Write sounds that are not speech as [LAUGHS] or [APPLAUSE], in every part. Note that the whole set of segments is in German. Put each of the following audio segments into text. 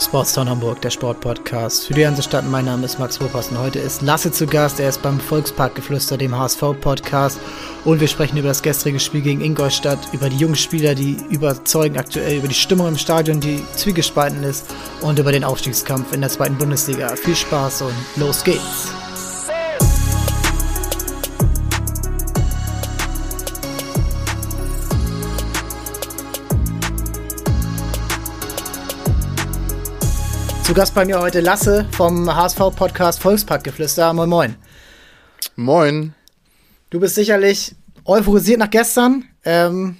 Sportstown Hamburg, der Sportpodcast. Für die ganze Stadt, mein Name ist Max Ropas und heute ist Lasse zu Gast. Er ist beim Volksparkgeflüster, dem HSV-Podcast. Und wir sprechen über das gestrige Spiel gegen Ingolstadt, über die jungen Spieler, die überzeugen aktuell, über die Stimmung im Stadion, die zwiegespalten ist und über den Aufstiegskampf in der zweiten Bundesliga. Viel Spaß und los geht's! Zu Gast bei mir heute Lasse vom HSV-Podcast Volksparkgeflüster. Moin, moin. Moin. Du bist sicherlich euphorisiert nach gestern. Ähm,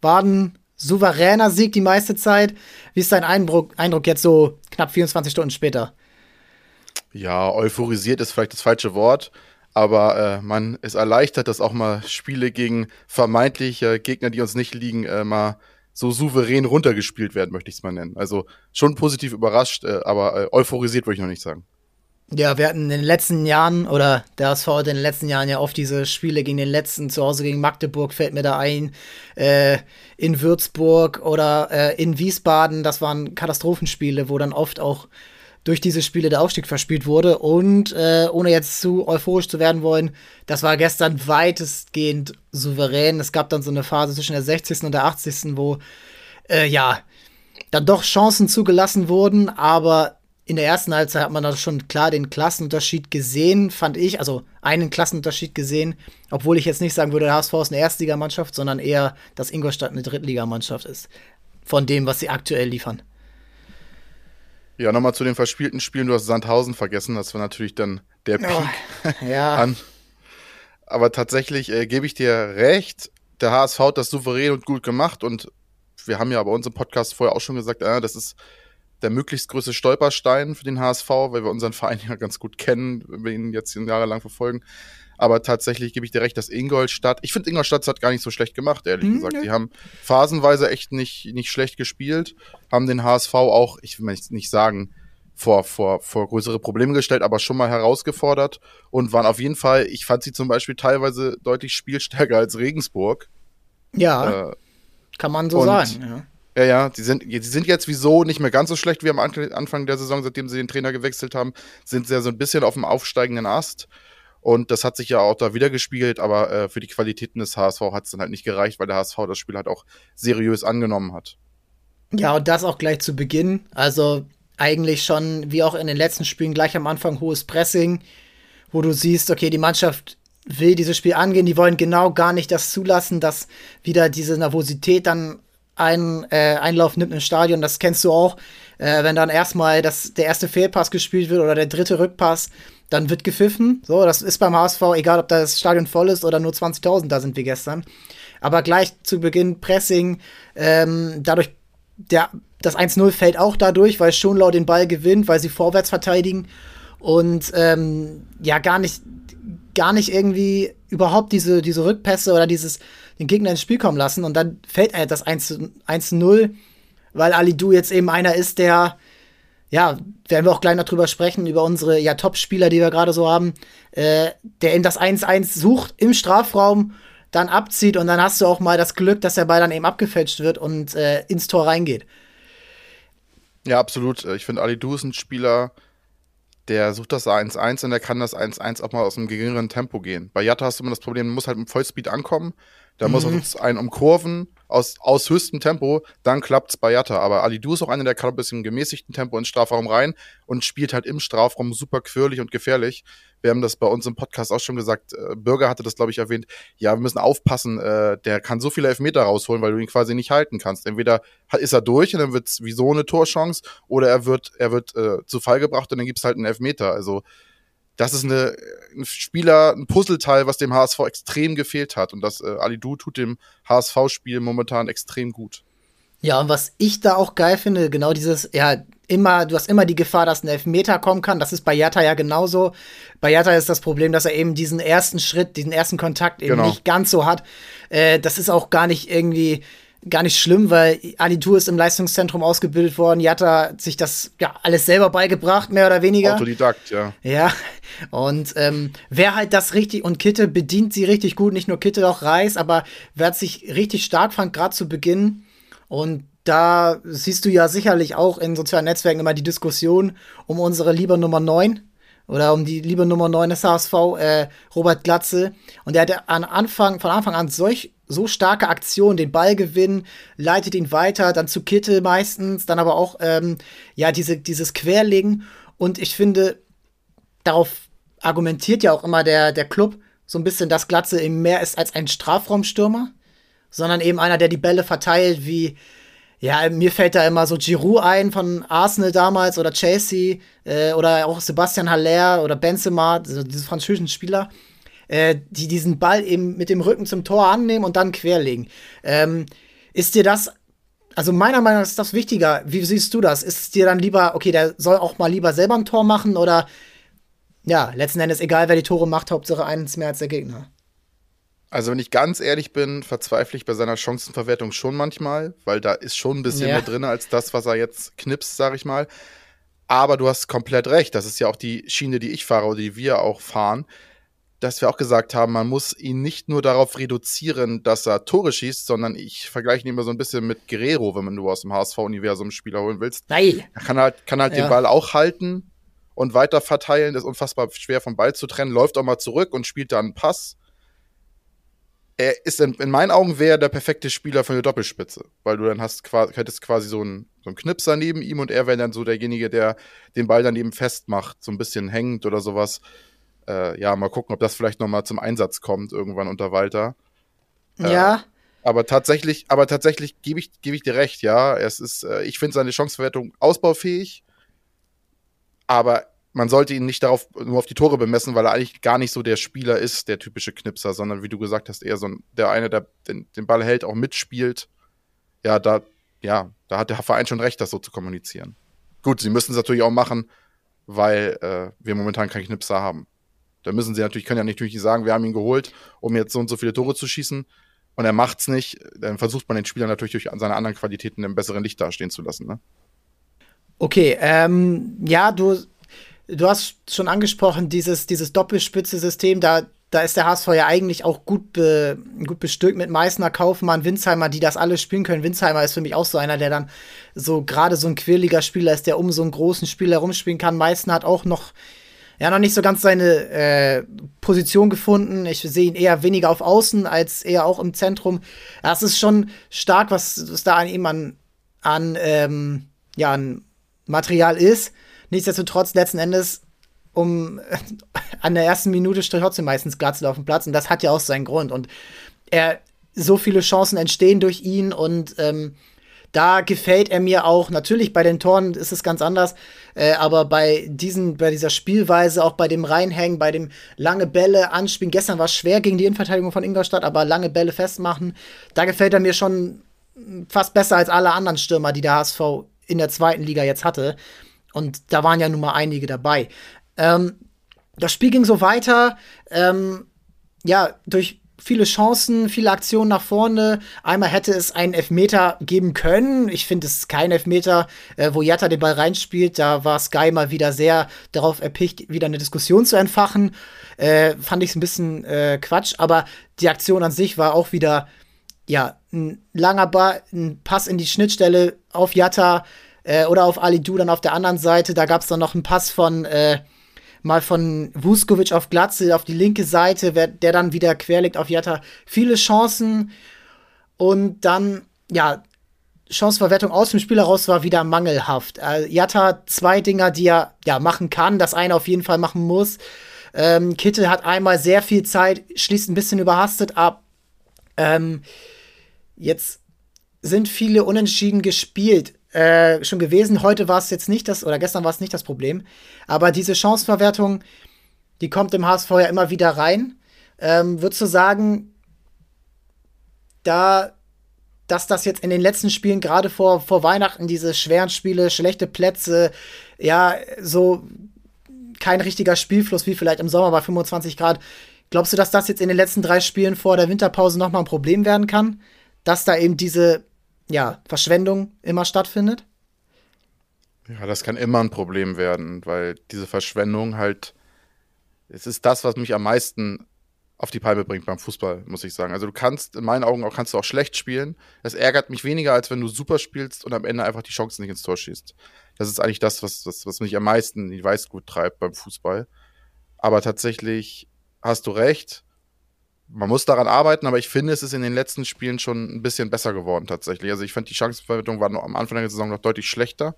war ein souveräner Sieg die meiste Zeit. Wie ist dein Eindruck, Eindruck jetzt so knapp 24 Stunden später? Ja, euphorisiert ist vielleicht das falsche Wort, aber äh, man ist erleichtert, dass auch mal Spiele gegen vermeintliche Gegner, die uns nicht liegen, äh, mal so souverän runtergespielt werden, möchte ich es mal nennen. Also schon positiv überrascht, äh, aber äh, euphorisiert würde ich noch nicht sagen. Ja, wir hatten in den letzten Jahren, oder der HSV in den letzten Jahren ja oft diese Spiele gegen den letzten, zu Hause gegen Magdeburg fällt mir da ein, äh, in Würzburg oder äh, in Wiesbaden, das waren Katastrophenspiele, wo dann oft auch durch diese Spiele der Aufstieg verspielt wurde. Und äh, ohne jetzt zu euphorisch zu werden wollen, das war gestern weitestgehend souverän. Es gab dann so eine Phase zwischen der 60. und der 80. wo äh, ja dann doch Chancen zugelassen wurden, aber in der ersten Halbzeit hat man dann schon klar den Klassenunterschied gesehen, fand ich, also einen Klassenunterschied gesehen, obwohl ich jetzt nicht sagen würde, der HSV ist eine Erstligamannschaft, sondern eher, dass Ingolstadt eine Drittligamannschaft ist. Von dem, was sie aktuell liefern. Ja, nochmal zu den verspielten Spielen. Du hast Sandhausen vergessen. Das war natürlich dann der Peak oh, [LAUGHS] ja. an. Aber tatsächlich äh, gebe ich dir recht. Der HSV hat das souverän und gut gemacht. Und wir haben ja bei uns im Podcast vorher auch schon gesagt, äh, das ist der möglichst größte Stolperstein für den HSV, weil wir unseren Verein [LAUGHS] ja ganz gut kennen, wenn wir ihn jetzt jahrelang verfolgen. Aber tatsächlich gebe ich dir recht, dass Ingolstadt, ich finde Ingolstadt hat gar nicht so schlecht gemacht, ehrlich mhm. gesagt. Die haben phasenweise echt nicht, nicht schlecht gespielt, haben den HSV auch, ich will mal nicht sagen, vor, vor, vor größere Probleme gestellt, aber schon mal herausgefordert und waren auf jeden Fall, ich fand sie zum Beispiel teilweise deutlich spielstärker als Regensburg. Ja, äh, kann man so sagen, ja. Ja, ja, die sind, die sind jetzt wieso nicht mehr ganz so schlecht wie am Anfang der Saison, seitdem sie den Trainer gewechselt haben, sind sie ja so ein bisschen auf dem aufsteigenden Ast. Und das hat sich ja auch da wieder gespiegelt, aber äh, für die Qualitäten des HSV hat es dann halt nicht gereicht, weil der HSV das Spiel halt auch seriös angenommen hat. Ja, und das auch gleich zu Beginn. Also eigentlich schon, wie auch in den letzten Spielen, gleich am Anfang hohes Pressing, wo du siehst, okay, die Mannschaft will dieses Spiel angehen, die wollen genau gar nicht das zulassen, dass wieder diese Nervosität dann einen äh, Einlauf nimmt im Stadion. Das kennst du auch, äh, wenn dann erstmal das, der erste Fehlpass gespielt wird oder der dritte Rückpass dann wird gepfiffen. So, das ist beim HSV, egal ob das Stadion voll ist oder nur 20.000, da sind wir gestern. Aber gleich zu Beginn Pressing, ähm, dadurch, der, das 1-0 fällt auch dadurch, weil Schonlau den Ball gewinnt, weil sie vorwärts verteidigen und ähm, ja, gar nicht, gar nicht irgendwie überhaupt diese, diese Rückpässe oder dieses, den Gegner ins Spiel kommen lassen und dann fällt das 1-0, weil Ali Du jetzt eben einer ist, der ja, werden wir auch gleich noch drüber sprechen, über unsere ja, Top-Spieler, die wir gerade so haben, äh, der in das 1-1 sucht im Strafraum, dann abzieht und dann hast du auch mal das Glück, dass der Ball dann eben abgefälscht wird und äh, ins Tor reingeht. Ja, absolut. Ich finde, Ali Du ist ein Spieler, der sucht das 1-1 und der kann das 1-1 auch mal aus einem geringeren Tempo gehen. Bei Jatta hast du immer das Problem, du musst halt mit Vollspeed ankommen, da mhm. muss man einen umkurven aus, aus höchstem Tempo, dann klappt's bei Jatta. Aber Ali Du ist auch einer, der kann ein bisschen gemäßigten Tempo ins Strafraum rein und spielt halt im Strafraum super quirlig und gefährlich. Wir haben das bei uns im Podcast auch schon gesagt. Äh, Bürger hatte das, glaube ich, erwähnt. Ja, wir müssen aufpassen. Äh, der kann so viele Elfmeter rausholen, weil du ihn quasi nicht halten kannst. Entweder ist er durch und dann wird's wie so eine Torchance oder er wird, er wird äh, zu Fall gebracht und dann gibt's halt einen Elfmeter. Also das ist eine, ein Spieler, ein Puzzleteil, was dem HSV extrem gefehlt hat. Und das äh, Ali Du tut dem HSV-Spiel momentan extrem gut. Ja, und was ich da auch geil finde, genau dieses, ja, immer, du hast immer die Gefahr, dass ein Elfmeter kommen kann. Das ist bei Jatta ja genauso. Bei Jatta ist das Problem, dass er eben diesen ersten Schritt, diesen ersten Kontakt eben genau. nicht ganz so hat. Äh, das ist auch gar nicht irgendwie gar nicht schlimm, weil Alitur ist im Leistungszentrum ausgebildet worden. Jatta hat sich das ja alles selber beigebracht, mehr oder weniger. Autodidakt, ja. Ja. Und ähm, wer halt das richtig und Kitte bedient sie richtig gut, nicht nur Kitte, auch Reis, aber wer hat sich richtig stark fand, gerade zu Beginn. Und da siehst du ja sicherlich auch in sozialen Netzwerken immer die Diskussion um unsere liebe Nummer 9 oder um die liebe Nummer 9 des HSV, äh, Robert Glatze. Und der hatte an Anfang, von Anfang an solch, so starke Aktionen, den Ball gewinnen, leitet ihn weiter, dann zu Kitte meistens, dann aber auch, ähm, ja, diese, dieses Querlegen. Und ich finde, darauf argumentiert ja auch immer der, der Club so ein bisschen, dass Glatze eben mehr ist als ein Strafraumstürmer, sondern eben einer, der die Bälle verteilt, wie, ja, mir fällt da immer so Giroud ein von Arsenal damals oder Chelsea äh, oder auch Sebastian Haller oder Benzema, also diese französischen Spieler, äh, die diesen Ball eben mit dem Rücken zum Tor annehmen und dann querlegen. Ähm, ist dir das, also meiner Meinung nach ist das wichtiger. Wie siehst du das? Ist es dir dann lieber, okay, der soll auch mal lieber selber ein Tor machen oder ja, letzten Endes egal, wer die Tore macht, Hauptsache eins mehr als der Gegner? Also, wenn ich ganz ehrlich bin, verzweifle ich bei seiner Chancenverwertung schon manchmal, weil da ist schon ein bisschen ja. mehr drin als das, was er jetzt knipst, sag ich mal. Aber du hast komplett recht. Das ist ja auch die Schiene, die ich fahre oder die wir auch fahren, dass wir auch gesagt haben, man muss ihn nicht nur darauf reduzieren, dass er Tore schießt, sondern ich vergleiche ihn immer so ein bisschen mit Guerrero, wenn du aus dem HSV-Universum Spieler holen willst. Nein. Er kann halt, kann halt ja. den Ball auch halten und weiter verteilen. Das ist unfassbar schwer vom Ball zu trennen. Läuft auch mal zurück und spielt dann einen Pass er ist in, in meinen Augen wäre der perfekte Spieler für eine Doppelspitze, weil du dann hast quasi, hättest quasi so einen, so einen Knipser neben ihm und er wäre dann so derjenige, der den Ball dann eben festmacht, so ein bisschen hängt oder sowas. Äh, ja, mal gucken, ob das vielleicht nochmal zum Einsatz kommt irgendwann unter Walter. Äh, ja. Aber tatsächlich, aber tatsächlich gebe ich, gebe ich dir recht, ja. Es ist, äh, ich finde seine Chanceverwertung ausbaufähig, aber man sollte ihn nicht darauf nur auf die Tore bemessen, weil er eigentlich gar nicht so der Spieler ist, der typische Knipser, sondern wie du gesagt hast, eher so ein, der eine, der den, den Ball hält, auch mitspielt. Ja, da, ja, da hat der Verein schon recht, das so zu kommunizieren. Gut, sie müssen es natürlich auch machen, weil äh, wir momentan keinen Knipser haben. Da müssen sie natürlich, können ja natürlich nicht sagen, wir haben ihn geholt, um jetzt so und so viele Tore zu schießen und er macht's nicht, dann versucht man den Spieler natürlich durch seine anderen Qualitäten im besseren Licht dastehen zu lassen, ne? Okay, ähm, ja, du du hast schon angesprochen, dieses, dieses Doppelspitze-System, da, da ist der HSV ja eigentlich auch gut, be, gut bestückt mit Meißner, Kaufmann, Winsheimer, die das alle spielen können. Winsheimer ist für mich auch so einer, der dann so gerade so ein quirliger Spieler ist, der um so einen großen Spieler herumspielen kann. Meißner hat auch noch ja noch nicht so ganz seine äh, Position gefunden. Ich sehe ihn eher weniger auf Außen als eher auch im Zentrum. Das ist schon stark, was, was da an ihm an, an, ähm, ja, an Material ist. Nichtsdestotrotz, letzten Endes, um [LAUGHS] an der ersten Minute steht trotzdem meistens Glatzel auf dem Platz und das hat ja auch seinen Grund. Und er, so viele Chancen entstehen durch ihn und ähm, da gefällt er mir auch. Natürlich bei den Toren ist es ganz anders, äh, aber bei diesen, bei dieser Spielweise, auch bei dem Reinhängen, bei dem lange Bälle anspielen. Gestern war es schwer gegen die Innenverteidigung von Ingolstadt, aber lange Bälle festmachen, da gefällt er mir schon fast besser als alle anderen Stürmer, die der HSV in der zweiten Liga jetzt hatte. Und da waren ja nun mal einige dabei. Ähm, das Spiel ging so weiter, ähm, ja, durch viele Chancen, viele Aktionen nach vorne. Einmal hätte es einen Elfmeter geben können. Ich finde es kein Elfmeter, äh, wo Jatta den Ball reinspielt. Da war Sky mal wieder sehr darauf erpicht, wieder eine Diskussion zu entfachen. Äh, fand ich es ein bisschen äh, Quatsch, aber die Aktion an sich war auch wieder, ja, ein langer Ball, ein Pass in die Schnittstelle auf Jatta äh, oder auf Ali Du dann auf der anderen Seite. Da gab es dann noch einen Pass von äh, mal von Vuskovic auf Glatze auf die linke Seite, wer, der dann wieder querlegt auf Jatta. Viele Chancen und dann, ja, Chanceverwertung aus dem Spiel heraus war wieder mangelhaft. Äh, Jatta zwei Dinger, die er ja machen kann, das eine auf jeden Fall machen muss. Ähm, Kittel hat einmal sehr viel Zeit, schließt ein bisschen überhastet ab. Ähm, jetzt sind viele unentschieden gespielt. Äh, schon gewesen. Heute war es jetzt nicht das, oder gestern war es nicht das Problem. Aber diese Chanceverwertung, die kommt im HSV ja immer wieder rein. Ähm, würdest du sagen, da, dass das jetzt in den letzten Spielen, gerade vor, vor Weihnachten, diese schweren Spiele, schlechte Plätze, ja, so kein richtiger Spielfluss wie vielleicht im Sommer bei 25 Grad. Glaubst du, dass das jetzt in den letzten drei Spielen vor der Winterpause nochmal ein Problem werden kann? Dass da eben diese ja, Verschwendung immer stattfindet? Ja, das kann immer ein Problem werden, weil diese Verschwendung halt, es ist das, was mich am meisten auf die Palme bringt beim Fußball, muss ich sagen. Also du kannst, in meinen Augen auch, kannst du auch schlecht spielen. Das ärgert mich weniger, als wenn du super spielst und am Ende einfach die Chancen nicht ins Tor schießt. Das ist eigentlich das, was, was, was mich am meisten in die Weißgut treibt beim Fußball. Aber tatsächlich hast du recht. Man muss daran arbeiten, aber ich finde, es ist in den letzten Spielen schon ein bisschen besser geworden tatsächlich. Also ich fand, die Chancenverwertung war noch am Anfang der Saison noch deutlich schlechter.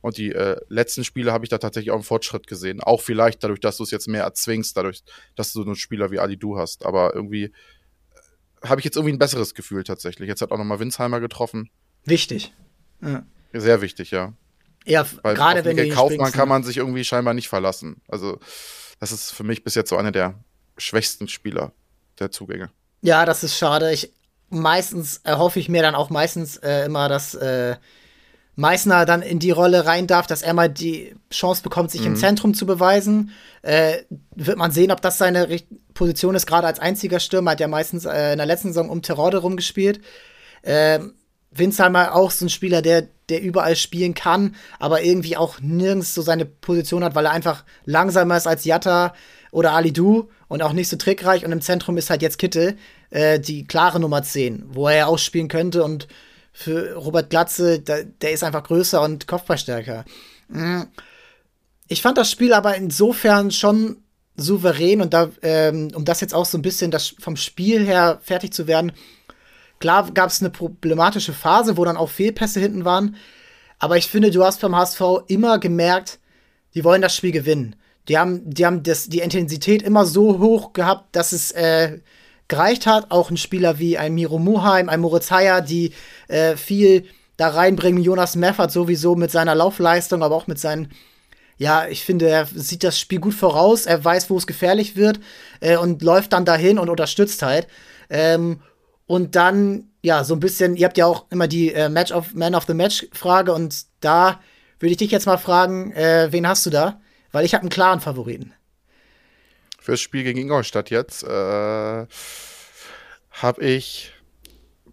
Und die äh, letzten Spiele habe ich da tatsächlich auch einen Fortschritt gesehen. Auch vielleicht dadurch, dass du es jetzt mehr erzwingst, dadurch, dass du so einen Spieler wie Ali Du hast. Aber irgendwie äh, habe ich jetzt irgendwie ein besseres Gefühl tatsächlich. Jetzt hat auch nochmal Winsheimer getroffen. Wichtig. Ja. Sehr wichtig, ja. Ja, gerade wenn du Kaufmann kann ne? man sich irgendwie scheinbar nicht verlassen. Also, das ist für mich bis jetzt so einer der schwächsten Spieler der Zugänge. Ja, das ist schade. Ich meistens erhoffe ich mir dann auch meistens äh, immer, dass äh, Meißner dann in die Rolle rein darf, dass er mal die Chance bekommt, sich mhm. im Zentrum zu beweisen. Äh, wird man sehen, ob das seine Position ist. Gerade als einziger Stürmer hat er meistens äh, in der letzten Saison um Terrorde rumgespielt. Äh, Winsheimer auch so ein Spieler, der, der überall spielen kann, aber irgendwie auch nirgends so seine Position hat, weil er einfach langsamer ist als Jatta oder Ali Du und auch nicht so trickreich. Und im Zentrum ist halt jetzt Kittel, äh, die klare Nummer 10, wo er ja auch spielen könnte und für Robert Glatze, der, der ist einfach größer und kopfballstärker. Mhm. Ich fand das Spiel aber insofern schon souverän und da, ähm, um das jetzt auch so ein bisschen das vom Spiel her fertig zu werden. Klar gab es eine problematische Phase, wo dann auch Fehlpässe hinten waren. Aber ich finde, du hast beim HSV immer gemerkt, die wollen das Spiel gewinnen. Die haben, die haben das, die Intensität immer so hoch gehabt, dass es äh, gereicht hat. Auch ein Spieler wie ein Miro Muheim, ein Moritz Heyer, die äh, viel da reinbringen. Jonas Meffert sowieso mit seiner Laufleistung, aber auch mit seinen ja, ich finde, er sieht das Spiel gut voraus, er weiß, wo es gefährlich wird äh, und läuft dann dahin und unterstützt halt. Ähm, und dann, ja, so ein bisschen, ihr habt ja auch immer die äh, Match of Man of the Match Frage und da würde ich dich jetzt mal fragen, äh, wen hast du da? Weil ich habe einen klaren Favoriten fürs Spiel gegen Ingolstadt jetzt äh, habe ich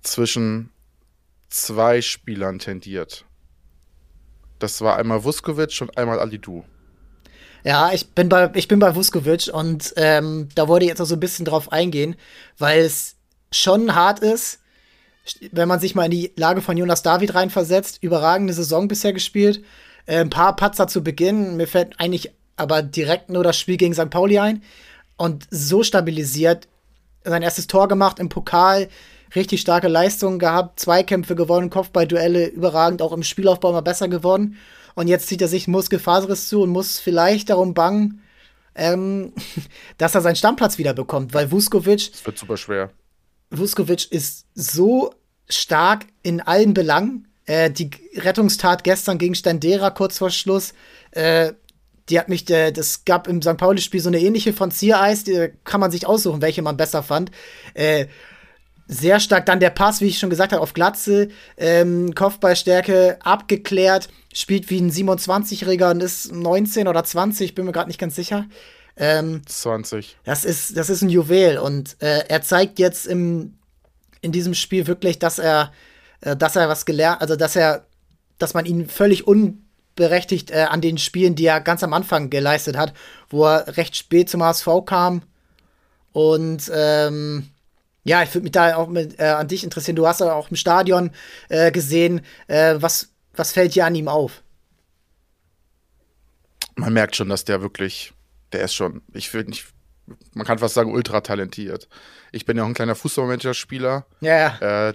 zwischen zwei Spielern tendiert. Das war einmal Vuskovic und einmal Alidu. Ja, ich bin bei, ich bin bei Vuskovic und ähm, da wollte ich jetzt auch so ein bisschen drauf eingehen, weil es schon hart ist, wenn man sich mal in die Lage von Jonas David reinversetzt. Überragende Saison bisher gespielt. Äh, ein paar Patzer zu Beginn. Mir fällt eigentlich aber direkt nur das Spiel gegen St. Pauli ein. Und so stabilisiert, sein erstes Tor gemacht im Pokal, richtig starke Leistungen gehabt, Zweikämpfe gewonnen, Kopfballduelle überragend, auch im Spielaufbau mal besser geworden. Und jetzt zieht er sich Muskelfaserriss zu und muss vielleicht darum bangen, ähm, [LAUGHS] dass er seinen Stammplatz wieder bekommt, weil Vuskovic. Das wird super schwer. Vuskovic ist so stark in allen Belangen. Äh, die Rettungstat gestern gegen Stendera kurz vor Schluss. Äh, die hat mich, der, das gab im St. Pauli-Spiel so eine ähnliche von Ziereis, die kann man sich aussuchen, welche man besser fand. Äh, sehr stark dann der Pass, wie ich schon gesagt habe, auf Glatze, ähm, Kopfballstärke abgeklärt, spielt wie ein 27-Jähriger und ist 19 oder 20, bin mir gerade nicht ganz sicher. Ähm, 20. Das ist, das ist ein Juwel und äh, er zeigt jetzt im, in diesem Spiel wirklich, dass er, äh, dass er was gelernt, also dass er, dass man ihn völlig un berechtigt äh, an den Spielen, die er ganz am Anfang geleistet hat, wo er recht spät zum HSV kam. Und ähm, ja, ich würde mich da auch mit, äh, an dich interessieren. Du hast ja auch im Stadion äh, gesehen. Äh, was, was fällt dir an ihm auf? Man merkt schon, dass der wirklich, der ist schon, ich will nicht, man kann fast sagen, ultra talentiert. Ich bin ja auch ein kleiner Fußballmanager-Spieler. Ja. Yeah.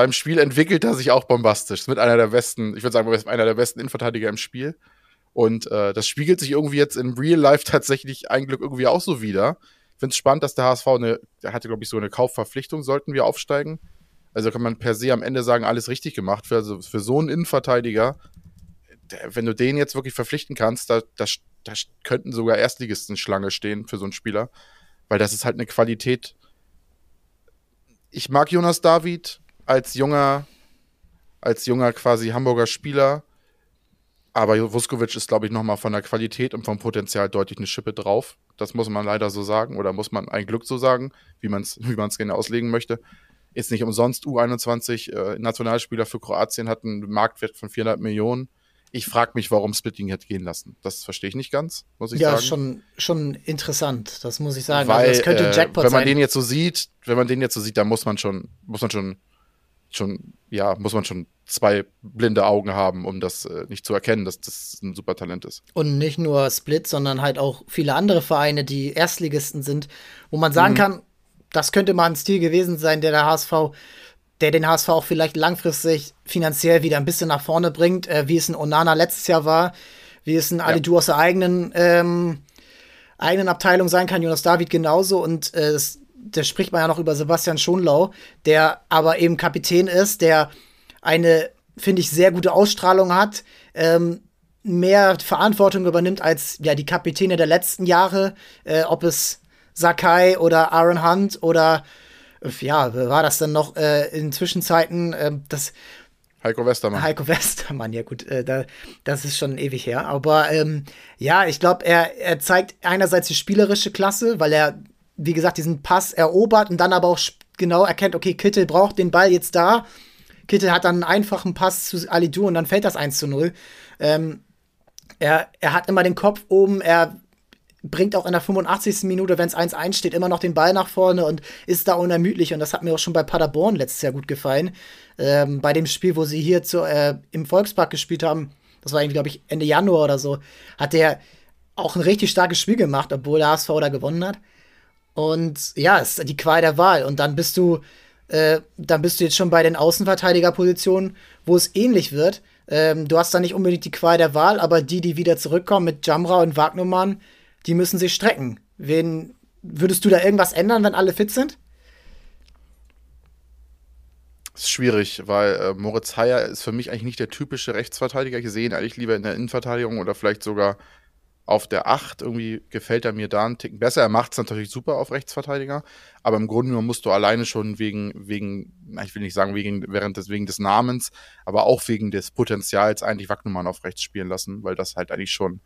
Beim Spiel entwickelt er sich auch bombastisch. Ist mit einer der besten, ich würde sagen, einer der besten Innenverteidiger im Spiel. Und äh, das spiegelt sich irgendwie jetzt im Real Life tatsächlich ein Glück irgendwie auch so wieder. Ich finde es spannend, dass der HSV eine, der hatte, glaube ich, so eine Kaufverpflichtung, sollten wir aufsteigen. Also kann man per se am Ende sagen, alles richtig gemacht. Für, also für so einen Innenverteidiger, der, wenn du den jetzt wirklich verpflichten kannst, da, da, da könnten sogar Erstligisten Schlange stehen für so einen Spieler. Weil das ist halt eine Qualität. Ich mag Jonas David, als junger, als junger quasi Hamburger Spieler. Aber Vuskovic ist, glaube ich, nochmal von der Qualität und vom Potenzial deutlich eine Schippe drauf. Das muss man leider so sagen oder muss man ein Glück so sagen, wie man es wie man's gerne auslegen möchte. Ist nicht umsonst U21 äh, Nationalspieler für Kroatien, hat einen Marktwert von 400 Millionen. Ich frage mich, warum Split ihn hat gehen lassen. Das verstehe ich nicht ganz, muss ich ja, sagen. Ja, schon, schon interessant, das muss ich sagen. Weil, also das könnte ein Jackpot äh, wenn man sein. den jetzt so sieht, wenn man den jetzt so sieht, dann muss man schon, muss man schon, schon, ja, muss man schon zwei blinde Augen haben, um das äh, nicht zu erkennen, dass das ein super Talent ist. Und nicht nur Split, sondern halt auch viele andere Vereine, die Erstligisten sind, wo man sagen mhm. kann, das könnte mal ein Stil gewesen sein, der der HSV der den HSV auch vielleicht langfristig finanziell wieder ein bisschen nach vorne bringt, äh, wie es ein Onana letztes Jahr war, wie es ein Ali Du aus der eigenen, ähm, eigenen Abteilung sein kann, Jonas David genauso. Und äh, da spricht man ja noch über Sebastian Schonlau, der aber eben Kapitän ist, der eine, finde ich, sehr gute Ausstrahlung hat, ähm, mehr Verantwortung übernimmt als ja die Kapitäne der letzten Jahre, äh, ob es Sakai oder Aaron Hunt oder ja, war das dann noch äh, in Zwischenzeiten äh, das Heiko Westermann. Heiko Westermann, ja gut, äh, da, das ist schon ewig her. Aber ähm, ja, ich glaube, er, er zeigt einerseits die spielerische Klasse, weil er, wie gesagt, diesen Pass erobert und dann aber auch genau erkennt, okay, Kittel braucht den Ball jetzt da. Kittel hat dann einen einfachen Pass zu Alidu und dann fällt das 1 zu 0. Ähm, er, er hat immer den Kopf oben, er bringt auch in der 85. Minute, wenn es 1-1 steht, immer noch den Ball nach vorne und ist da unermüdlich. Und das hat mir auch schon bei Paderborn letztes Jahr gut gefallen. Ähm, bei dem Spiel, wo sie hier zu, äh, im Volkspark gespielt haben, das war irgendwie, glaube ich, Ende Januar oder so, hat der auch ein richtig starkes Spiel gemacht, obwohl der HSV da gewonnen hat. Und ja, ist die Qual der Wahl. Und dann bist du, äh, dann bist du jetzt schon bei den Außenverteidigerpositionen, wo es ähnlich wird. Ähm, du hast da nicht unbedingt die Qual der Wahl, aber die, die wieder zurückkommen mit Jamra und Wagnumann, die müssen sich strecken. Wen würdest du da irgendwas ändern, wenn alle fit sind? Das ist schwierig, weil äh, Moritz Heyer ist für mich eigentlich nicht der typische Rechtsverteidiger. Ich sehe ihn eigentlich lieber in der Innenverteidigung oder vielleicht sogar auf der 8. Irgendwie gefällt er mir da einen Ticken besser. Er macht es natürlich super auf Rechtsverteidiger, aber im Grunde genommen musst du alleine schon wegen, wegen, ich will nicht sagen wegen, während des, wegen des Namens, aber auch wegen des Potenzials eigentlich Wagnumann auf rechts spielen lassen, weil das halt eigentlich schon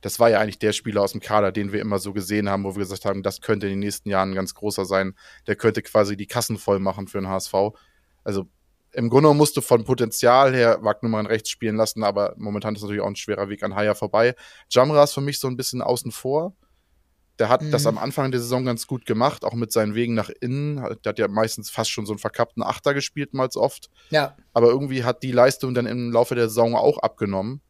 das war ja eigentlich der Spieler aus dem Kader, den wir immer so gesehen haben, wo wir gesagt haben, das könnte in den nächsten Jahren ein ganz großer sein. Der könnte quasi die Kassen voll machen für den HSV. Also im Grunde musst du von Potenzial her Wagnumann rechts spielen lassen, aber momentan ist natürlich auch ein schwerer Weg an Haya vorbei. Jamra ist für mich so ein bisschen außen vor. Der hat mhm. das am Anfang der Saison ganz gut gemacht, auch mit seinen Wegen nach innen. Der hat ja meistens fast schon so einen verkappten Achter gespielt, mal oft. Ja. Aber irgendwie hat die Leistung dann im Laufe der Saison auch abgenommen.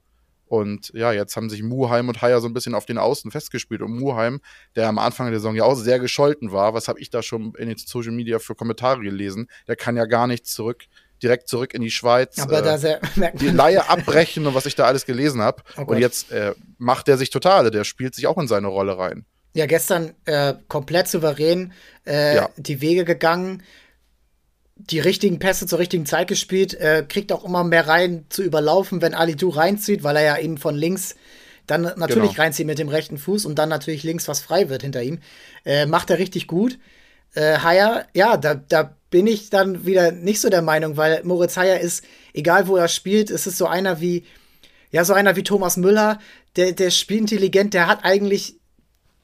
Und ja, jetzt haben sich Muheim und Haier so ein bisschen auf den Außen festgespielt. Und Muheim, der am Anfang der Saison ja auch sehr gescholten war, was habe ich da schon in den Social Media für Kommentare gelesen? Der kann ja gar nicht zurück, direkt zurück in die Schweiz. Aber äh, da sehr, [LAUGHS] die Leihe abbrechen und was ich da alles gelesen habe. Oh und jetzt äh, macht er sich total, der spielt sich auch in seine Rolle rein. Ja, gestern äh, komplett souverän äh, ja. die Wege gegangen die richtigen Pässe zur richtigen Zeit gespielt, äh, kriegt auch immer mehr rein zu überlaufen, wenn Ali Du reinzieht, weil er ja eben von links dann natürlich genau. reinzieht mit dem rechten Fuß und dann natürlich links was frei wird hinter ihm. Äh, macht er richtig gut. Äh, Haier, ja, da, da bin ich dann wieder nicht so der Meinung, weil Moritz Haier ist, egal wo er spielt, ist es so einer wie, ja, so einer wie Thomas Müller, der, der spielt intelligent, der hat eigentlich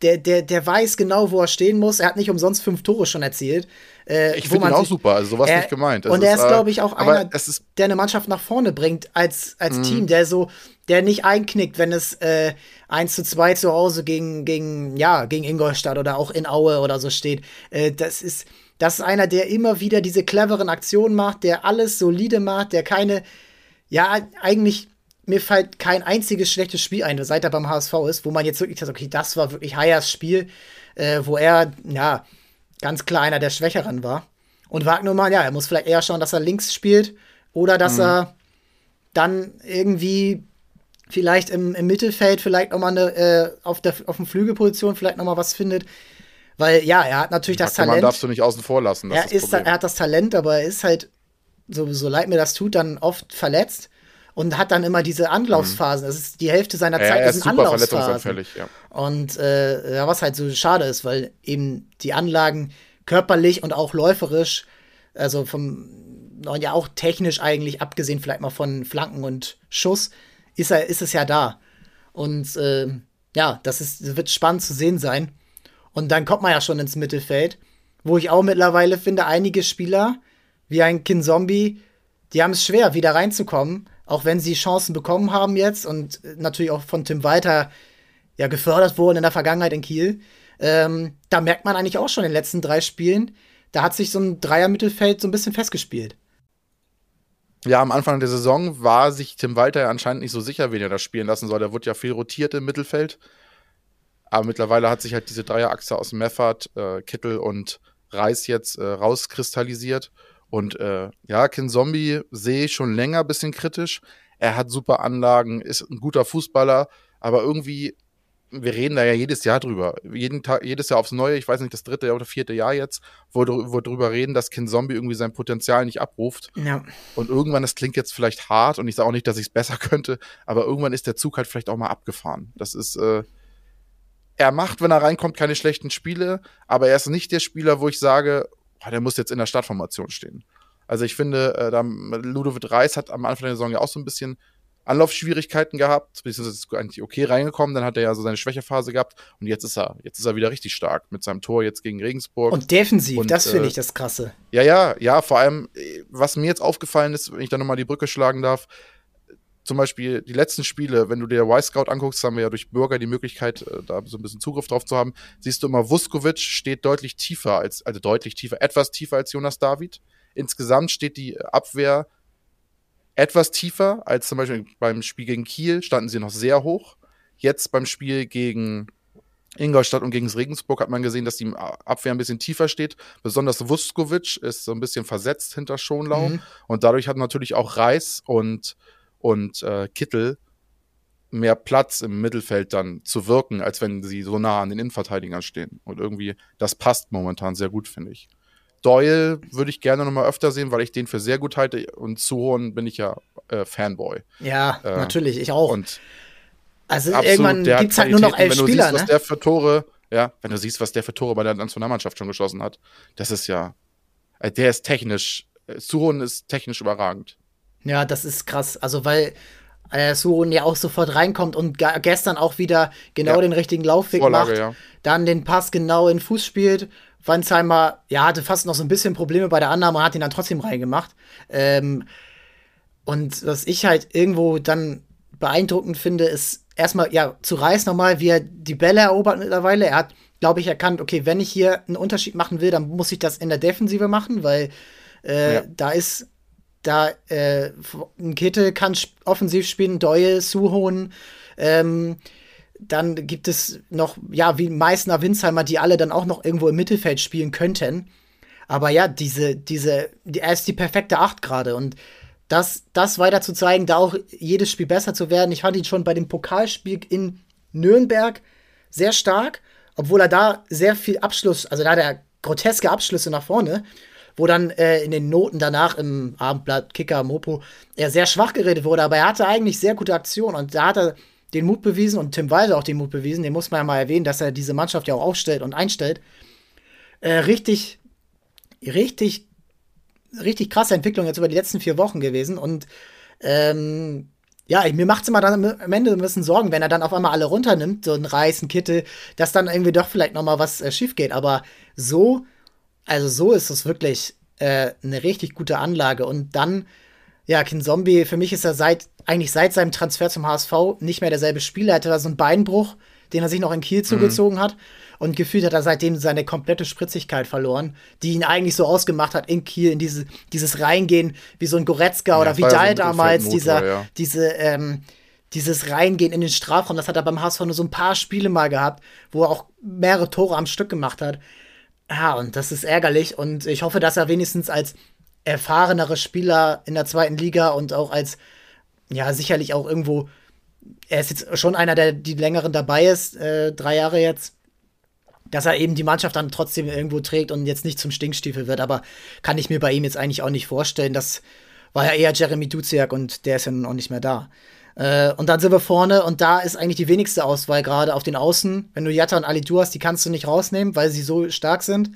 der, der, der weiß genau, wo er stehen muss. Er hat nicht umsonst fünf Tore schon erzielt. Äh, ich finde ihn auch super, also sowas er, nicht gemeint. Das und er ist, ist glaube ich, auch einer, der eine Mannschaft nach vorne bringt als, als mm. Team, der so, der nicht einknickt, wenn es äh, 1 zu 2 zu Hause gegen, gegen, ja, gegen Ingolstadt oder auch in Aue oder so steht. Äh, das ist, das ist einer, der immer wieder diese cleveren Aktionen macht, der alles solide macht, der keine, ja, eigentlich mir fällt kein einziges schlechtes Spiel ein, seit er beim HSV ist, wo man jetzt wirklich sagt, okay, das war wirklich Hayers Spiel, äh, wo er, ja, ganz klar einer der Schwächeren war. Und Wagnermann, ja, er muss vielleicht eher schauen, dass er links spielt oder dass mhm. er dann irgendwie vielleicht im, im Mittelfeld vielleicht noch mal eine, äh, auf, der, auf der Flügelposition vielleicht noch mal was findet. Weil, ja, er hat natürlich das Talent. Man darfst du nicht außen vor lassen. er, ist, er hat das Talent, aber er ist halt, so, so leid mir das tut, dann oft verletzt und hat dann immer diese Anlaufsphasen. Das ist die Hälfte seiner Zeit, ja, er ist super Anlaufsphasen. Ja. Und äh, ja, was halt so schade ist, weil eben die Anlagen körperlich und auch läuferisch, also vom und ja auch technisch eigentlich, abgesehen vielleicht mal von Flanken und Schuss, ist, er, ist es ja da. Und äh, ja, das, ist, das wird spannend zu sehen sein. Und dann kommt man ja schon ins Mittelfeld, wo ich auch mittlerweile finde, einige Spieler, wie ein Kin Zombie, die haben es schwer, wieder reinzukommen, auch wenn sie Chancen bekommen haben jetzt und natürlich auch von Tim Walter ja gefördert wurden in der Vergangenheit in Kiel. Ähm, da merkt man eigentlich auch schon in den letzten drei Spielen, da hat sich so ein Dreier-Mittelfeld so ein bisschen festgespielt. Ja, am Anfang der Saison war sich Tim Walter ja anscheinend nicht so sicher, wen er da spielen lassen soll. Da wurde ja viel rotiert im Mittelfeld. Aber mittlerweile hat sich halt diese Dreierachse aus Meffert, äh, Kittel und Reis jetzt äh, rauskristallisiert. Und äh, ja, Kin Zombie sehe ich schon länger ein bisschen kritisch. Er hat super Anlagen, ist ein guter Fußballer, aber irgendwie wir reden da ja jedes Jahr drüber. Jeden Tag, jedes Jahr aufs Neue, ich weiß nicht, das dritte oder vierte Jahr jetzt, wo, wo drüber reden, dass Kin Zombie irgendwie sein Potenzial nicht abruft. Ja. Und irgendwann, das klingt jetzt vielleicht hart und ich sage auch nicht, dass ich es besser [LAUGHS] könnte, aber irgendwann ist der Zug halt vielleicht auch mal abgefahren. Das ist, äh, er macht, wenn er reinkommt, keine schlechten Spiele, aber er ist nicht der Spieler, wo ich sage, oh, der muss jetzt in der Startformation stehen. Also ich finde, äh, da, Ludovic Reis hat am Anfang der Saison ja auch so ein bisschen Anlaufschwierigkeiten gehabt, beziehungsweise ist eigentlich okay reingekommen, dann hat er ja so seine Schwächephase gehabt und jetzt ist er, jetzt ist er wieder richtig stark mit seinem Tor jetzt gegen Regensburg. Und defensiv, und, das finde äh, ich das Krasse. Ja, ja, ja, vor allem, was mir jetzt aufgefallen ist, wenn ich da nochmal die Brücke schlagen darf, zum Beispiel die letzten Spiele, wenn du dir Y-Scout anguckst, haben wir ja durch Bürger die Möglichkeit, äh, da so ein bisschen Zugriff drauf zu haben, siehst du immer, Vuskovic steht deutlich tiefer als, also deutlich tiefer, etwas tiefer als Jonas David. Insgesamt steht die Abwehr etwas tiefer als zum Beispiel beim Spiel gegen Kiel, standen sie noch sehr hoch. Jetzt beim Spiel gegen Ingolstadt und gegen Regensburg hat man gesehen, dass die Abwehr ein bisschen tiefer steht. Besonders Vuskovic ist so ein bisschen versetzt hinter Schonlau. Mhm. Und dadurch hat natürlich auch Reis und, und äh, Kittel mehr Platz im Mittelfeld dann zu wirken, als wenn sie so nah an den Innenverteidigern stehen. Und irgendwie, das passt momentan sehr gut, finde ich. Doyle würde ich gerne noch mal öfter sehen, weil ich den für sehr gut halte. Und Zuhorn bin ich ja äh, Fanboy. Ja, äh, natürlich, ich auch. Und also irgendwann gibt es halt nur noch elf wenn du Spieler, siehst, ne? was der für Tore, ja, wenn du siehst, was der für Tore bei der Nationalmannschaft schon geschossen hat, das ist ja, äh, der ist technisch, äh, Suhon ist technisch überragend. Ja, das ist krass. Also, weil äh, Suhon ja auch sofort reinkommt und gestern auch wieder genau ja. den richtigen Laufweg Vorlage, macht, ja. dann den Pass genau in den Fuß spielt Weinsheimer, ja, hatte fast noch so ein bisschen Probleme bei der Annahme, hat ihn dann trotzdem reingemacht. Ähm, und was ich halt irgendwo dann beeindruckend finde, ist erstmal, ja, zu Reis nochmal, wie er die Bälle erobert mittlerweile. Er hat, glaube ich, erkannt, okay, wenn ich hier einen Unterschied machen will, dann muss ich das in der Defensive machen, weil äh, ja. da ist, da, äh, ein Kittel kann offensiv spielen, Doyle, Suhon, ähm, dann gibt es noch, ja, wie Meißner, Winsheimer, die alle dann auch noch irgendwo im Mittelfeld spielen könnten. Aber ja, diese, diese, er ist die perfekte Acht gerade und das, das weiter zu zeigen, da auch jedes Spiel besser zu werden. Ich fand ihn schon bei dem Pokalspiel in Nürnberg sehr stark, obwohl er da sehr viel Abschluss, also da hat er groteske Abschlüsse nach vorne, wo dann äh, in den Noten danach im Abendblatt Kicker, Mopo, er sehr schwach geredet wurde, aber er hatte eigentlich sehr gute Aktionen und da hat er den Mut bewiesen und Tim Walter auch den Mut bewiesen. Den muss man ja mal erwähnen, dass er diese Mannschaft ja auch aufstellt und einstellt. Äh, richtig, richtig, richtig krasse Entwicklung jetzt über die letzten vier Wochen gewesen. Und ähm, ja, mir macht es immer dann am Ende ein bisschen Sorgen, wenn er dann auf einmal alle runternimmt, so ein Reis, ein Kittel, dass dann irgendwie doch vielleicht noch mal was äh, schief geht. Aber so, also so ist es wirklich äh, eine richtig gute Anlage. Und dann ja, Kin Zombie, für mich ist er seit, eigentlich seit seinem Transfer zum HSV nicht mehr derselbe Spieler. Er hatte da so einen Beinbruch, den er sich noch in Kiel mhm. zugezogen hat. Und gefühlt hat er seitdem seine komplette Spritzigkeit verloren, die ihn eigentlich so ausgemacht hat in Kiel, in diese, dieses Reingehen wie so ein Goretzka ja, oder Vidal ja so damals, dieser, ja. diese, ähm, dieses Reingehen in den Strafraum, das hat er beim HSV nur so ein paar Spiele mal gehabt, wo er auch mehrere Tore am Stück gemacht hat. Ja, und das ist ärgerlich und ich hoffe, dass er wenigstens als erfahrenere Spieler in der zweiten Liga und auch als, ja, sicherlich auch irgendwo, er ist jetzt schon einer, der die längeren dabei ist, äh, drei Jahre jetzt, dass er eben die Mannschaft dann trotzdem irgendwo trägt und jetzt nicht zum Stinkstiefel wird, aber kann ich mir bei ihm jetzt eigentlich auch nicht vorstellen. Das war ja eher Jeremy Duziak und der ist ja nun auch nicht mehr da. Äh, und dann sind wir vorne und da ist eigentlich die wenigste Auswahl gerade auf den Außen. Wenn du Jatta und Ali Du hast, die kannst du nicht rausnehmen, weil sie so stark sind.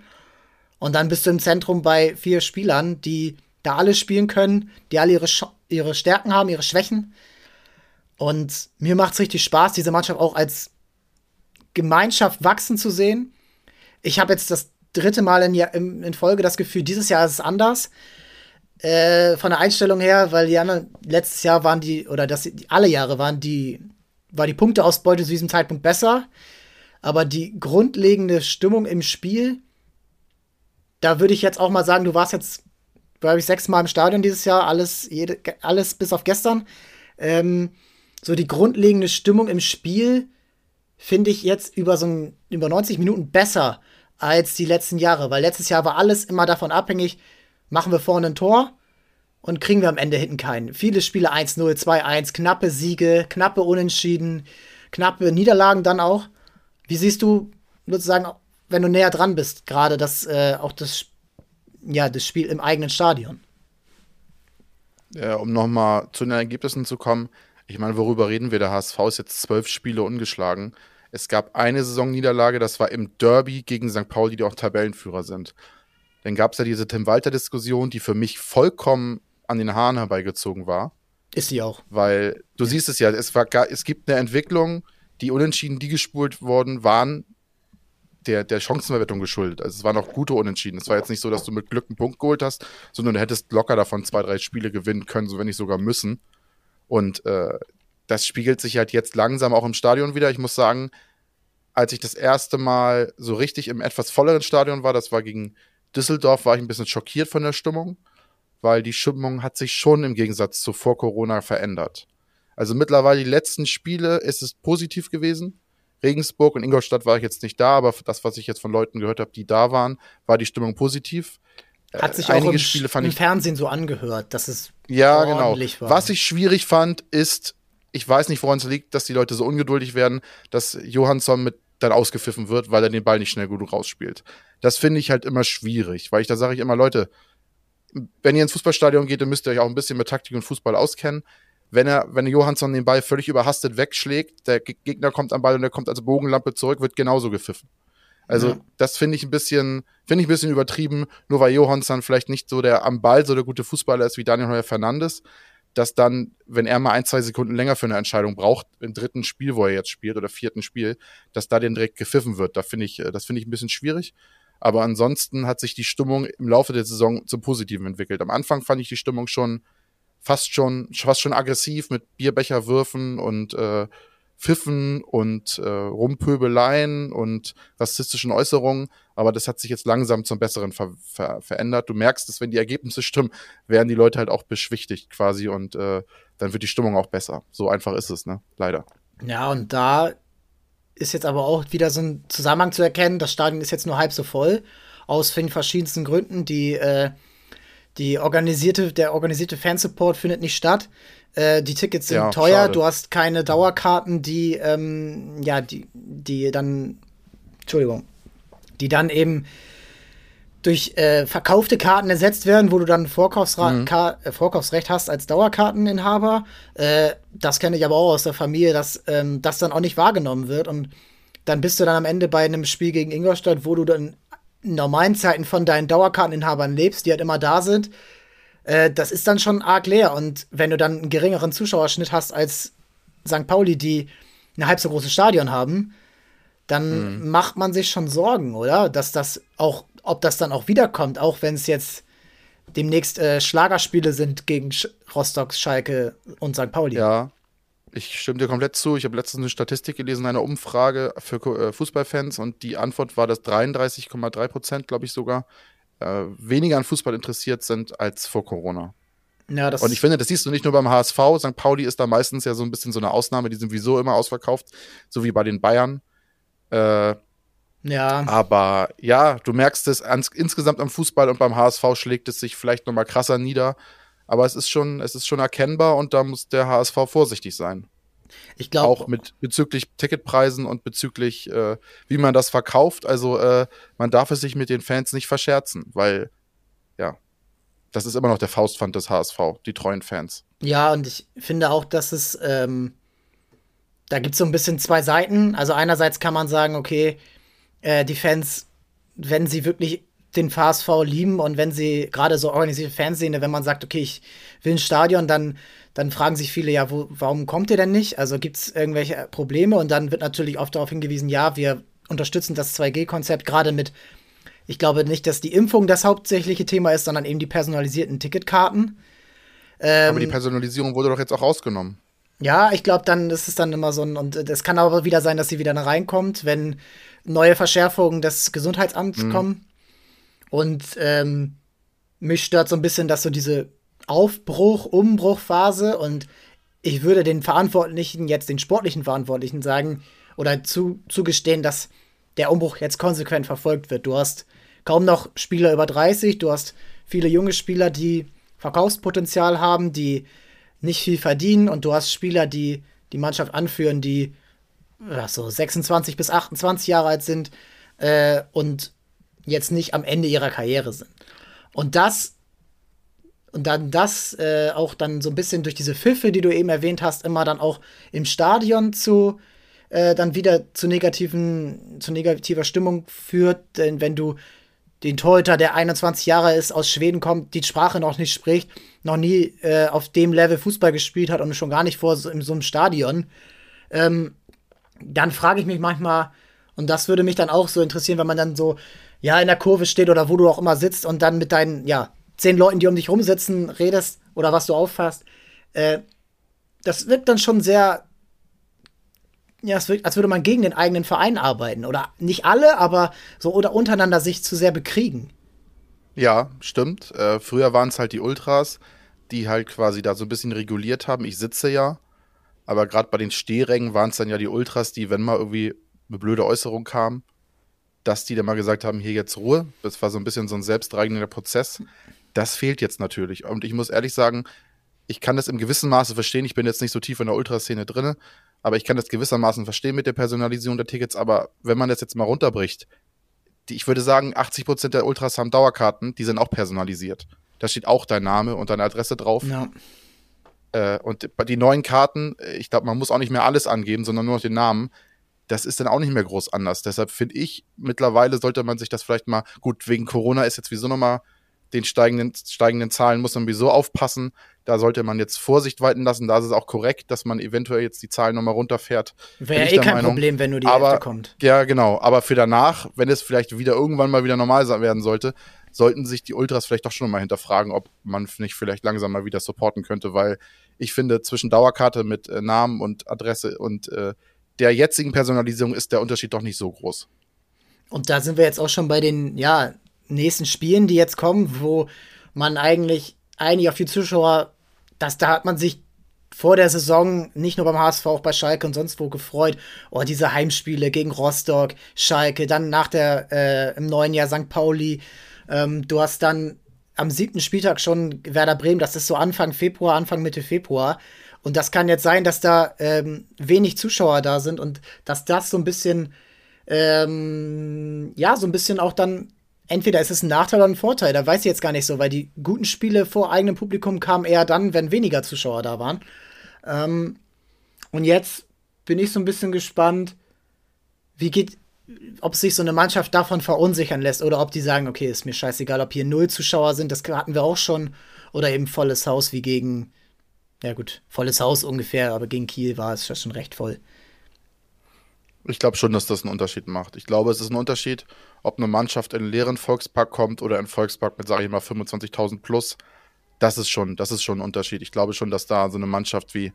Und dann bist du im Zentrum bei vier Spielern, die da alle spielen können, die alle ihre, ihre Stärken haben, ihre Schwächen. Und mir macht es richtig Spaß, diese Mannschaft auch als Gemeinschaft wachsen zu sehen. Ich habe jetzt das dritte Mal in, in, Folge das Gefühl, dieses Jahr ist es anders. Äh, von der Einstellung her, weil die anderen, letztes Jahr waren die, oder das, alle Jahre waren die, war die Punkteausbeute zu diesem Zeitpunkt besser. Aber die grundlegende Stimmung im Spiel, da würde ich jetzt auch mal sagen, du warst jetzt, glaube ich, sechsmal im Stadion dieses Jahr, alles, jede, alles bis auf gestern. Ähm, so die grundlegende Stimmung im Spiel finde ich jetzt über so ein, über 90 Minuten besser als die letzten Jahre, weil letztes Jahr war alles immer davon abhängig, machen wir vorne ein Tor und kriegen wir am Ende hinten keinen. Viele Spiele 1-0, 2-1, knappe Siege, knappe Unentschieden, knappe Niederlagen dann auch. Wie siehst du sozusagen, wenn du näher dran bist, gerade das, äh, auch das, ja, das Spiel im eigenen Stadion? Ja, um nochmal zu den Ergebnissen zu kommen, ich meine, worüber reden wir? Der HSV ist jetzt zwölf Spiele ungeschlagen. Es gab eine Saisonniederlage, das war im Derby gegen St. Pauli, die auch Tabellenführer sind. Dann gab es ja diese Tim Walter-Diskussion, die für mich vollkommen an den Haaren herbeigezogen war. Ist sie auch. Weil du ja. siehst es ja, es, war, es gibt eine Entwicklung, die Unentschieden, die gespult worden waren, der, der Chancenverwertung geschuldet. Also es waren auch gute Unentschieden. Es war jetzt nicht so, dass du mit Glück einen Punkt geholt hast, sondern du hättest locker davon zwei, drei Spiele gewinnen können, so wenn nicht sogar müssen. Und äh, das spiegelt sich halt jetzt langsam auch im Stadion wieder. Ich muss sagen, als ich das erste Mal so richtig im etwas volleren Stadion war, das war gegen Düsseldorf, war ich ein bisschen schockiert von der Stimmung, weil die Stimmung hat sich schon im Gegensatz zu vor Corona verändert. Also mittlerweile die letzten Spiele ist es positiv gewesen. Regensburg und Ingolstadt war ich jetzt nicht da, aber das, was ich jetzt von Leuten gehört habe, die da waren, war die Stimmung positiv. Hat sich Einige auch im, Spiele fand im ich, Fernsehen so angehört, dass es ja genau. War. Was ich schwierig fand, ist, ich weiß nicht, woran es liegt, dass die Leute so ungeduldig werden, dass Johansson mit dann ausgepfiffen wird, weil er den Ball nicht schnell genug rausspielt. Das finde ich halt immer schwierig, weil ich da sage ich immer, Leute, wenn ihr ins Fußballstadion geht, dann müsst ihr euch auch ein bisschen mit Taktik und Fußball auskennen. Wenn er, wenn Johansson den Ball völlig überhastet wegschlägt, der Gegner kommt am Ball und der kommt als Bogenlampe zurück, wird genauso gepfiffen. Also, ja. das finde ich ein bisschen, finde ich ein bisschen übertrieben, nur weil Johansson vielleicht nicht so der am Ball so der gute Fußballer ist wie Daniel Heuer Fernandes, dass dann, wenn er mal ein, zwei Sekunden länger für eine Entscheidung braucht, im dritten Spiel, wo er jetzt spielt, oder vierten Spiel, dass da den direkt gepfiffen wird. Da finde ich, äh, das finde ich ein bisschen schwierig. Aber ansonsten hat sich die Stimmung im Laufe der Saison zum Positiven entwickelt. Am Anfang fand ich die Stimmung schon fast schon, fast schon aggressiv mit Bierbecherwürfen und äh, Pfiffen und äh, Rumpöbeleien und rassistischen Äußerungen, aber das hat sich jetzt langsam zum Besseren ver ver verändert. Du merkst, dass wenn die Ergebnisse stimmen, werden die Leute halt auch beschwichtigt quasi und äh, dann wird die Stimmung auch besser. So einfach ist es, ne? Leider. Ja, und da ist jetzt aber auch wieder so ein Zusammenhang zu erkennen. Das Stadion ist jetzt nur halb so voll, aus den verschiedensten Gründen. Die, äh, die organisierte, der organisierte Fansupport findet nicht statt. Äh, die Tickets sind ja, teuer, schade. du hast keine Dauerkarten, die, ähm, ja, die, die dann, Entschuldigung, die dann eben durch äh, verkaufte Karten ersetzt werden, wo du dann Vorkaufsra mhm. äh, Vorkaufsrecht hast als Dauerkarteninhaber. Äh, das kenne ich aber auch aus der Familie, dass ähm, das dann auch nicht wahrgenommen wird. Und dann bist du dann am Ende bei einem Spiel gegen Ingolstadt, wo du dann in normalen Zeiten von deinen Dauerkarteninhabern lebst, die halt immer da sind äh, das ist dann schon arg leer. Und wenn du dann einen geringeren Zuschauerschnitt hast als St. Pauli, die ein halb so großes Stadion haben, dann mhm. macht man sich schon Sorgen, oder? Dass das auch, ob das dann auch wiederkommt, auch wenn es jetzt demnächst äh, Schlagerspiele sind gegen Sch Rostock, Schalke und St. Pauli. Ja, ich stimme dir komplett zu. Ich habe letztens eine Statistik gelesen, eine Umfrage für äh, Fußballfans und die Antwort war, dass 33,3 Prozent, glaube ich sogar, äh, weniger an Fußball interessiert sind als vor Corona. Ja, und ich finde, das siehst du nicht nur beim HSV. St. Pauli ist da meistens ja so ein bisschen so eine Ausnahme. Die sind wieso immer ausverkauft, so wie bei den Bayern. Äh, ja. Aber ja, du merkst es ans, insgesamt am Fußball und beim HSV schlägt es sich vielleicht noch mal krasser nieder. Aber es ist schon, es ist schon erkennbar und da muss der HSV vorsichtig sein. Ich glaube auch mit bezüglich Ticketpreisen und bezüglich äh, wie man das verkauft. Also äh, man darf es sich mit den Fans nicht verscherzen, weil ja, das ist immer noch der Faustpfand des HSV, die treuen Fans. Ja, und ich finde auch, dass es ähm, da gibt es so ein bisschen zwei Seiten. Also einerseits kann man sagen, okay, äh, die Fans, wenn sie wirklich den VSV lieben und wenn sie gerade so organisierte Fans sehen, wenn man sagt, okay, ich will ein Stadion, dann dann fragen sich viele ja, wo, warum kommt ihr denn nicht? Also gibt es irgendwelche Probleme? Und dann wird natürlich oft darauf hingewiesen, ja, wir unterstützen das 2G-Konzept gerade mit Ich glaube nicht, dass die Impfung das hauptsächliche Thema ist, sondern eben die personalisierten Ticketkarten. Ähm, aber die Personalisierung wurde doch jetzt auch rausgenommen. Ja, ich glaube, dann ist es dann immer so ein, und es kann aber wieder sein, dass sie wieder reinkommt, wenn neue Verschärfungen des Gesundheitsamts mhm. kommen. Und ähm, mich stört so ein bisschen, dass so diese Aufbruch, Umbruchphase und ich würde den Verantwortlichen, jetzt den sportlichen Verantwortlichen sagen oder zu, zugestehen, dass der Umbruch jetzt konsequent verfolgt wird. Du hast kaum noch Spieler über 30, du hast viele junge Spieler, die Verkaufspotenzial haben, die nicht viel verdienen und du hast Spieler, die die Mannschaft anführen, die ja, so 26 bis 28 Jahre alt sind äh, und jetzt nicht am Ende ihrer Karriere sind. Und das und dann das äh, auch dann so ein bisschen durch diese Pfiffe, die du eben erwähnt hast, immer dann auch im Stadion zu äh, dann wieder zu negativen zu negativer Stimmung führt, denn wenn du den Torhüter, der 21 Jahre ist, aus Schweden kommt, die Sprache noch nicht spricht, noch nie äh, auf dem Level Fußball gespielt hat und schon gar nicht vor so, in so einem Stadion, ähm, dann frage ich mich manchmal, und das würde mich dann auch so interessieren, wenn man dann so, ja, in der Kurve steht oder wo du auch immer sitzt und dann mit deinen, ja, zehn Leuten, die um dich rumsitzen, redest oder was du auffasst. Äh, das wirkt dann schon sehr, ja, es wirkt, als würde man gegen den eigenen Verein arbeiten. Oder nicht alle, aber so oder untereinander sich zu sehr bekriegen. Ja, stimmt. Äh, früher waren es halt die Ultras, die halt quasi da so ein bisschen reguliert haben. Ich sitze ja, aber gerade bei den Stehrängen waren es dann ja die Ultras, die, wenn mal irgendwie eine blöde Äußerung kam, dass die dann mal gesagt haben, hier jetzt Ruhe. Das war so ein bisschen so ein selbstreigender Prozess. Das fehlt jetzt natürlich. Und ich muss ehrlich sagen, ich kann das im gewissen Maße verstehen. Ich bin jetzt nicht so tief in der Ultraszene drin, aber ich kann das gewissermaßen verstehen mit der Personalisierung der Tickets. Aber wenn man das jetzt mal runterbricht, die, ich würde sagen, 80 Prozent der Ultras haben Dauerkarten, die sind auch personalisiert. Da steht auch dein Name und deine Adresse drauf. Ja. Äh, und die neuen Karten, ich glaube, man muss auch nicht mehr alles angeben, sondern nur noch den Namen. Das ist dann auch nicht mehr groß anders. Deshalb finde ich, mittlerweile sollte man sich das vielleicht mal, gut, wegen Corona ist jetzt wieso nochmal den steigenden, steigenden Zahlen muss man sowieso aufpassen. Da sollte man jetzt Vorsicht walten lassen. Da ist es auch korrekt, dass man eventuell jetzt die Zahlen nochmal runterfährt. Wäre eh kein Meinung. Problem, wenn nur die Aber, Hälfte kommt. Ja, genau. Aber für danach, wenn es vielleicht wieder irgendwann mal wieder normal werden sollte, sollten sich die Ultras vielleicht doch schon mal hinterfragen, ob man nicht vielleicht langsam mal wieder supporten könnte, weil ich finde, zwischen Dauerkarte mit äh, Namen und Adresse und äh, der jetzigen Personalisierung ist der Unterschied doch nicht so groß. Und da sind wir jetzt auch schon bei den, ja, nächsten Spielen, die jetzt kommen, wo man eigentlich eigentlich auf die Zuschauer, dass da hat man sich vor der Saison nicht nur beim HSV, auch bei Schalke und sonst wo gefreut. Oh, diese Heimspiele gegen Rostock, Schalke, dann nach der äh, im neuen Jahr St. Pauli. Ähm, du hast dann am siebten Spieltag schon Werder Bremen, das ist so Anfang Februar, Anfang Mitte Februar. Und das kann jetzt sein, dass da ähm, wenig Zuschauer da sind und dass das so ein bisschen, ähm, ja, so ein bisschen auch dann entweder ist es ein Nachteil oder ein Vorteil. Da weiß ich jetzt gar nicht so, weil die guten Spiele vor eigenem Publikum kamen eher dann, wenn weniger Zuschauer da waren. Ähm, und jetzt bin ich so ein bisschen gespannt, wie geht, ob sich so eine Mannschaft davon verunsichern lässt oder ob die sagen, okay, ist mir scheißegal, ob hier null Zuschauer sind, das hatten wir auch schon, oder eben volles Haus wie gegen, ja gut, volles Haus ungefähr, aber gegen Kiel war es schon recht voll. Ich glaube schon, dass das einen Unterschied macht. Ich glaube, es ist ein Unterschied, ob eine Mannschaft in einen leeren Volkspark kommt oder in einen Volkspark mit, sage ich mal, 25.000 plus. Das ist schon, das ist schon ein Unterschied. Ich glaube schon, dass da so eine Mannschaft wie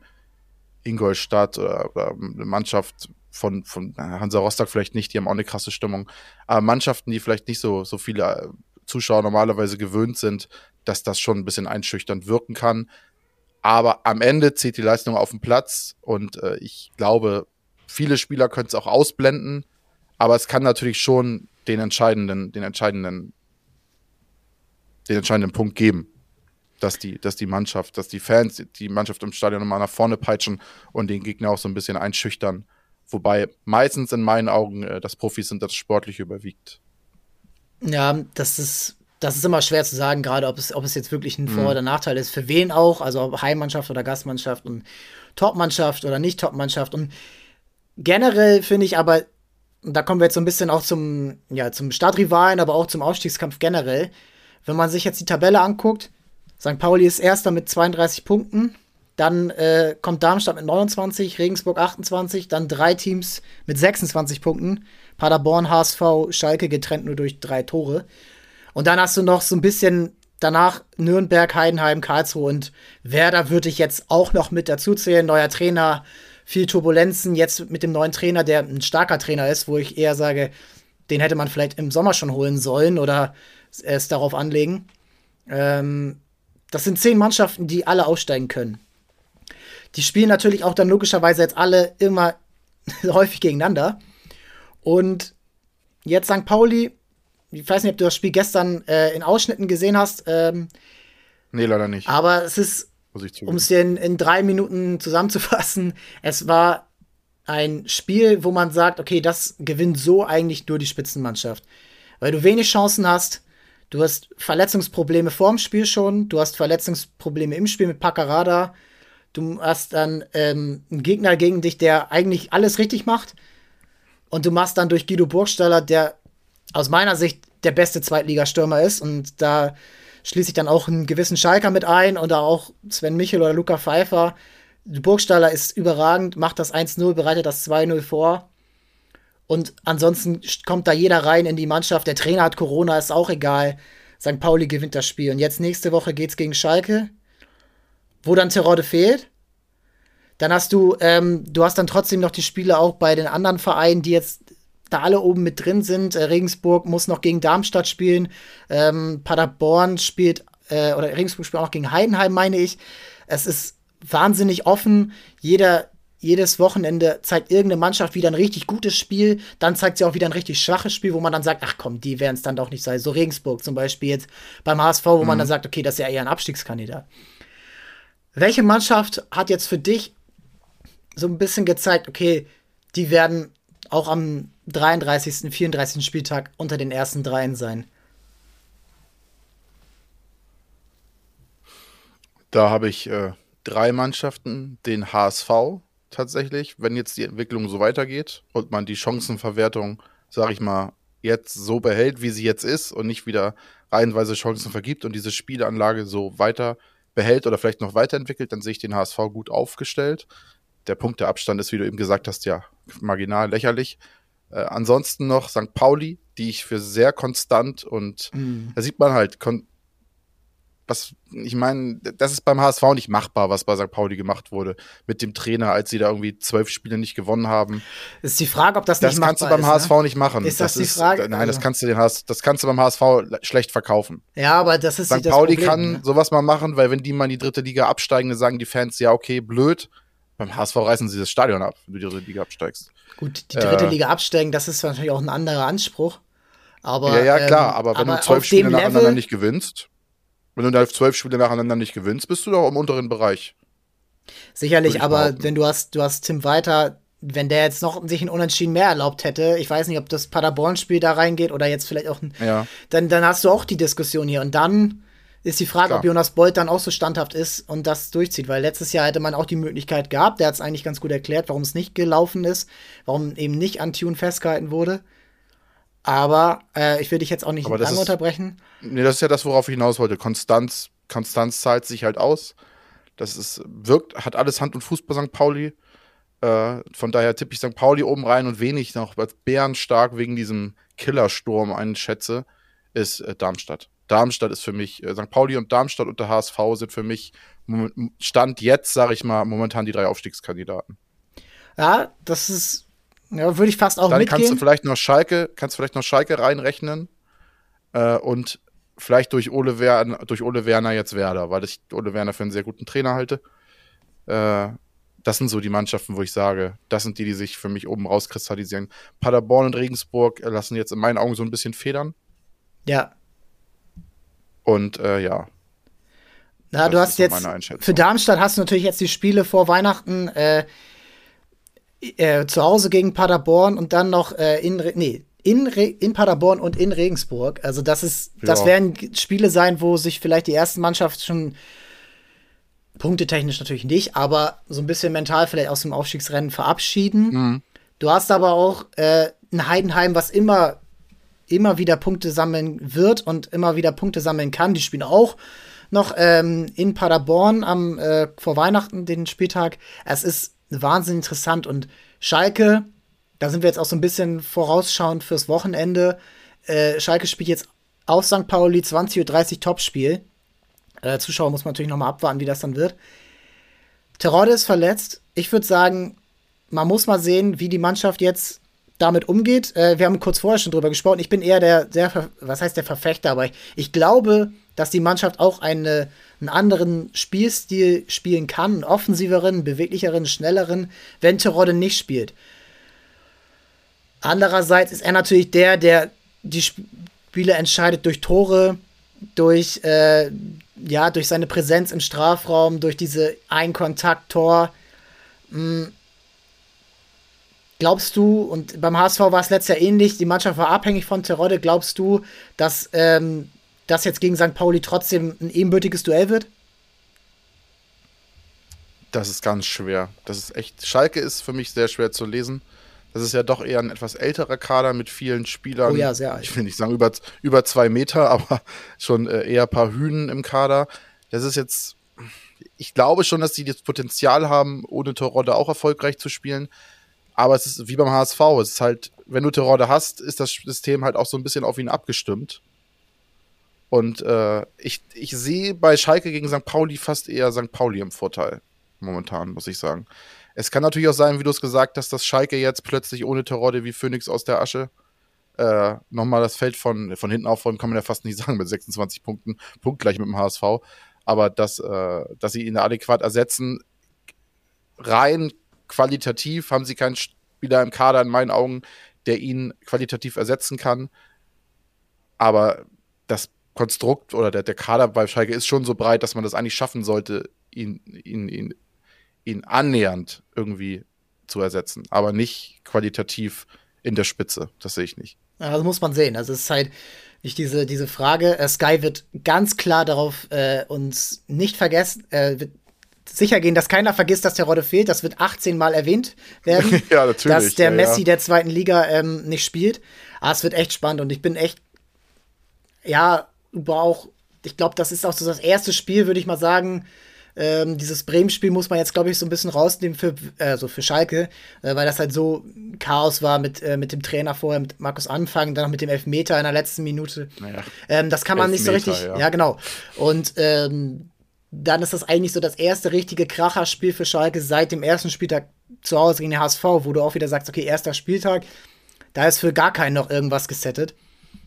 Ingolstadt oder, oder eine Mannschaft von, von Hansa Rostock vielleicht nicht, die haben auch eine krasse Stimmung. Aber Mannschaften, die vielleicht nicht so, so viele äh, Zuschauer normalerweise gewöhnt sind, dass das schon ein bisschen einschüchternd wirken kann. Aber am Ende zählt die Leistung auf den Platz und äh, ich glaube, Viele Spieler können es auch ausblenden, aber es kann natürlich schon den entscheidenden, den entscheidenden, den entscheidenden Punkt geben, dass die, dass die Mannschaft, dass die Fans die Mannschaft im Stadion nochmal nach vorne peitschen und den Gegner auch so ein bisschen einschüchtern. Wobei meistens in meinen Augen äh, das Profis sind, das sportlich überwiegt. Ja, das ist, das ist immer schwer zu sagen, gerade ob es, ob es jetzt wirklich ein Vor- mhm. oder Nachteil ist. Für wen auch, also Heimmannschaft oder Gastmannschaft und Topmannschaft oder nicht Topmannschaft. Und Generell finde ich aber, da kommen wir jetzt so ein bisschen auch zum, ja, zum Stadtrivalen, aber auch zum Aufstiegskampf generell. Wenn man sich jetzt die Tabelle anguckt, St. Pauli ist Erster mit 32 Punkten. Dann äh, kommt Darmstadt mit 29, Regensburg 28, dann drei Teams mit 26 Punkten. Paderborn, HSV, Schalke getrennt nur durch drei Tore. Und dann hast du noch so ein bisschen danach Nürnberg, Heidenheim, Karlsruhe und Werder würde ich jetzt auch noch mit dazu zählen. Neuer Trainer, viel Turbulenzen. Jetzt mit dem neuen Trainer, der ein starker Trainer ist, wo ich eher sage, den hätte man vielleicht im Sommer schon holen sollen oder es darauf anlegen. Ähm, das sind zehn Mannschaften, die alle aussteigen können. Die spielen natürlich auch dann logischerweise jetzt alle immer [LAUGHS] häufig gegeneinander. Und jetzt St. Pauli, ich weiß nicht, ob du das Spiel gestern äh, in Ausschnitten gesehen hast. Ähm, nee, leider nicht. Aber es ist, um es dir in, in drei Minuten zusammenzufassen, es war ein Spiel, wo man sagt, okay, das gewinnt so eigentlich nur die Spitzenmannschaft. Weil du wenig Chancen hast, du hast Verletzungsprobleme vorm Spiel schon, du hast Verletzungsprobleme im Spiel mit Paccarada, du hast dann ähm, einen Gegner gegen dich, der eigentlich alles richtig macht. Und du machst dann durch Guido Burgstaller, der aus meiner Sicht der beste Zweitligastürmer ist. Und da schließe ich dann auch einen gewissen Schalker mit ein oder auch Sven Michel oder Luca Pfeiffer. Burgstaller ist überragend, macht das 1-0, bereitet das 2-0 vor. Und ansonsten kommt da jeder rein in die Mannschaft. Der Trainer hat Corona, ist auch egal. St. Pauli gewinnt das Spiel. Und jetzt nächste Woche geht's gegen Schalke, wo dann Terodde fehlt. Dann hast du, ähm, du hast dann trotzdem noch die Spiele auch bei den anderen Vereinen, die jetzt da alle oben mit drin sind. Äh, Regensburg muss noch gegen Darmstadt spielen. Ähm, Paderborn spielt, äh, oder Regensburg spielt auch noch gegen Heidenheim, meine ich. Es ist wahnsinnig offen. Jeder, jedes Wochenende zeigt irgendeine Mannschaft wieder ein richtig gutes Spiel. Dann zeigt sie auch wieder ein richtig schwaches Spiel, wo man dann sagt, ach komm, die werden es dann doch nicht sein. So Regensburg zum Beispiel jetzt beim HSV, wo mhm. man dann sagt, okay, das ist ja eher ein Abstiegskandidat. Welche Mannschaft hat jetzt für dich so ein bisschen gezeigt, okay, die werden auch am 33., 34. Spieltag unter den ersten dreien sein. Da habe ich äh, drei Mannschaften, den HSV tatsächlich, wenn jetzt die Entwicklung so weitergeht und man die Chancenverwertung, sage ich mal, jetzt so behält, wie sie jetzt ist und nicht wieder reihenweise Chancen vergibt und diese Spielanlage so weiter behält oder vielleicht noch weiterentwickelt, dann sehe ich den HSV gut aufgestellt der Punkteabstand ist, wie du eben gesagt hast, ja marginal lächerlich. Äh, ansonsten noch St. Pauli, die ich für sehr konstant und mhm. da sieht man halt, was, ich meine, das ist beim HSV nicht machbar, was bei St. Pauli gemacht wurde mit dem Trainer, als sie da irgendwie zwölf Spiele nicht gewonnen haben. Ist die Frage, ob das, das nicht machbar ist. Das kannst du beim HSV ne? nicht machen. Ist das, das die ist, Frage? Nein, das also kannst du den HSV, das kannst du beim HSV schlecht verkaufen. Ja, aber das ist St. Pauli Problem, kann ne? sowas mal machen, weil wenn die mal in die dritte Liga absteigen, dann sagen die Fans, ja, okay, blöd, beim HSV reißen sie das Stadion ab, wenn du die dritte Liga absteigst. Gut, die dritte äh, Liga absteigen, das ist natürlich auch ein anderer Anspruch. Aber, ja, ja, klar, ähm, aber wenn aber du zwölf Spiele nacheinander Level nicht gewinnst, wenn du da zwölf Spiele nacheinander nicht gewinnst, bist du doch im unteren Bereich. Sicherlich, aber behaupten. wenn du hast, du hast Tim Weiter, wenn der jetzt noch sich ein Unentschieden mehr erlaubt hätte, ich weiß nicht, ob das Paderborn-Spiel da reingeht oder jetzt vielleicht auch ein, ja. dann, dann hast du auch die Diskussion hier. Und dann ist die Frage, Klar. ob Jonas Bolt dann auch so standhaft ist und das durchzieht, weil letztes Jahr hätte man auch die Möglichkeit gehabt, der hat es eigentlich ganz gut erklärt, warum es nicht gelaufen ist, warum eben nicht an Tune festgehalten wurde. Aber äh, ich will dich jetzt auch nicht lange unterbrechen. Nee, das ist ja das, worauf ich hinaus wollte. Konstanz, Konstanz zahlt sich halt aus. Das ist, wirkt, hat alles Hand und Fuß bei St. Pauli. Äh, von daher tippe ich St. Pauli oben rein und wenig noch als bärenstark wegen diesem Killersturm einschätze, ist äh, Darmstadt. Darmstadt ist für mich, äh, St. Pauli und Darmstadt und der HSV sind für mich Stand jetzt, sage ich mal, momentan die drei Aufstiegskandidaten. Ja, das ist, ja, würde ich fast auch Dann mitgehen. kannst du vielleicht noch Schalke, kannst vielleicht noch Schalke reinrechnen äh, und vielleicht durch Ole, Werner, durch Ole Werner jetzt Werder, weil ich Ole Werner für einen sehr guten Trainer halte. Äh, das sind so die Mannschaften, wo ich sage, das sind die, die sich für mich oben rauskristallisieren. Paderborn und Regensburg lassen jetzt in meinen Augen so ein bisschen federn. Ja, und äh, ja. Na, du hast jetzt für Darmstadt hast du natürlich jetzt die Spiele vor Weihnachten äh, äh, zu Hause gegen Paderborn und dann noch äh, in nee, in, in Paderborn und in Regensburg. Also das ist, ja. das werden Spiele sein, wo sich vielleicht die erste Mannschaft schon punktetechnisch natürlich nicht, aber so ein bisschen mental vielleicht aus dem Aufstiegsrennen verabschieden. Mhm. Du hast aber auch äh, ein Heidenheim, was immer immer wieder Punkte sammeln wird und immer wieder Punkte sammeln kann. Die spielen auch noch ähm, in Paderborn am äh, vor Weihnachten den Spieltag. Es ist wahnsinnig interessant und Schalke, da sind wir jetzt auch so ein bisschen vorausschauend fürs Wochenende. Äh, Schalke spielt jetzt auf St. Pauli 20.30 Uhr Topspiel. Äh, Zuschauer muss man natürlich noch mal abwarten, wie das dann wird. Terodde ist verletzt. Ich würde sagen, man muss mal sehen, wie die Mannschaft jetzt damit umgeht. Äh, wir haben kurz vorher schon drüber gesprochen. Ich bin eher der, der was heißt der Verfechter, aber ich, ich glaube, dass die Mannschaft auch eine, einen anderen Spielstil spielen kann, einen offensiveren, beweglicheren, schnelleren, wenn Terodde nicht spielt. Andererseits ist er natürlich der, der die Spiele entscheidet durch Tore, durch, äh, ja, durch seine Präsenz im Strafraum, durch diese Einkontakt-Tor. Glaubst du, und beim HSV war es letztes Jahr ähnlich, die Mannschaft war abhängig von Terodde, glaubst du, dass ähm, das jetzt gegen St. Pauli trotzdem ein ebenbürtiges Duell wird? Das ist ganz schwer. Das ist echt. Schalke ist für mich sehr schwer zu lesen. Das ist ja doch eher ein etwas älterer Kader mit vielen Spielern. Oh ja, sehr alt. Ich will nicht sagen über, über zwei Meter, [LAUGHS] aber schon äh, eher ein paar Hünen im Kader. Das ist jetzt. Ich glaube schon, dass die das Potenzial haben, ohne Torrodde auch erfolgreich zu spielen. Aber es ist wie beim HSV. Es ist halt, wenn du Torrodde hast, ist das System halt auch so ein bisschen auf ihn abgestimmt. Und äh, ich, ich sehe bei Schalke gegen St. Pauli fast eher St. Pauli im Vorteil. Momentan, muss ich sagen. Es kann natürlich auch sein, wie du es gesagt hast, dass Schalke jetzt plötzlich ohne Terodde wie Phoenix aus der Asche äh, nochmal das Feld von, von hinten aufräumen, kann man ja fast nicht [LAUGHS] sagen, mit 26 Punkten, punktgleich mit dem HSV. Aber dass, äh, dass sie ihn adäquat ersetzen, rein qualitativ haben sie keinen Spieler im Kader in meinen Augen, der ihn qualitativ ersetzen kann. Aber das Konstrukt oder der, der Kader bei Schalke ist schon so breit, dass man das eigentlich schaffen sollte, ihn, ihn, ihn, ihn annähernd irgendwie zu ersetzen, aber nicht qualitativ in der Spitze. Das sehe ich nicht. Ja, das muss man sehen. Also es ist halt nicht diese, diese Frage. Äh, Sky wird ganz klar darauf äh, uns nicht vergessen, äh, wird sicher gehen, dass keiner vergisst, dass der Rodde fehlt. Das wird 18 Mal erwähnt werden. [LAUGHS] ja. Dass der ja, Messi ja. der zweiten Liga ähm, nicht spielt. Aber es wird echt spannend und ich bin echt, ja, auch, ich glaube, das ist auch so das erste Spiel, würde ich mal sagen. Ähm, dieses Bremen-Spiel muss man jetzt, glaube ich, so ein bisschen rausnehmen für, äh, so für Schalke, äh, weil das halt so Chaos war mit, äh, mit dem Trainer vorher, mit Markus Anfang, dann noch mit dem Elfmeter in der letzten Minute. Naja, ähm, das kann man nicht so Elfmeter, richtig. Ja, ja. genau. Und ähm, dann ist das eigentlich so das erste richtige Kracherspiel für Schalke seit dem ersten Spieltag zu Hause gegen den HSV, wo du auch wieder sagst, okay, erster Spieltag, da ist für gar keinen noch irgendwas gesettet.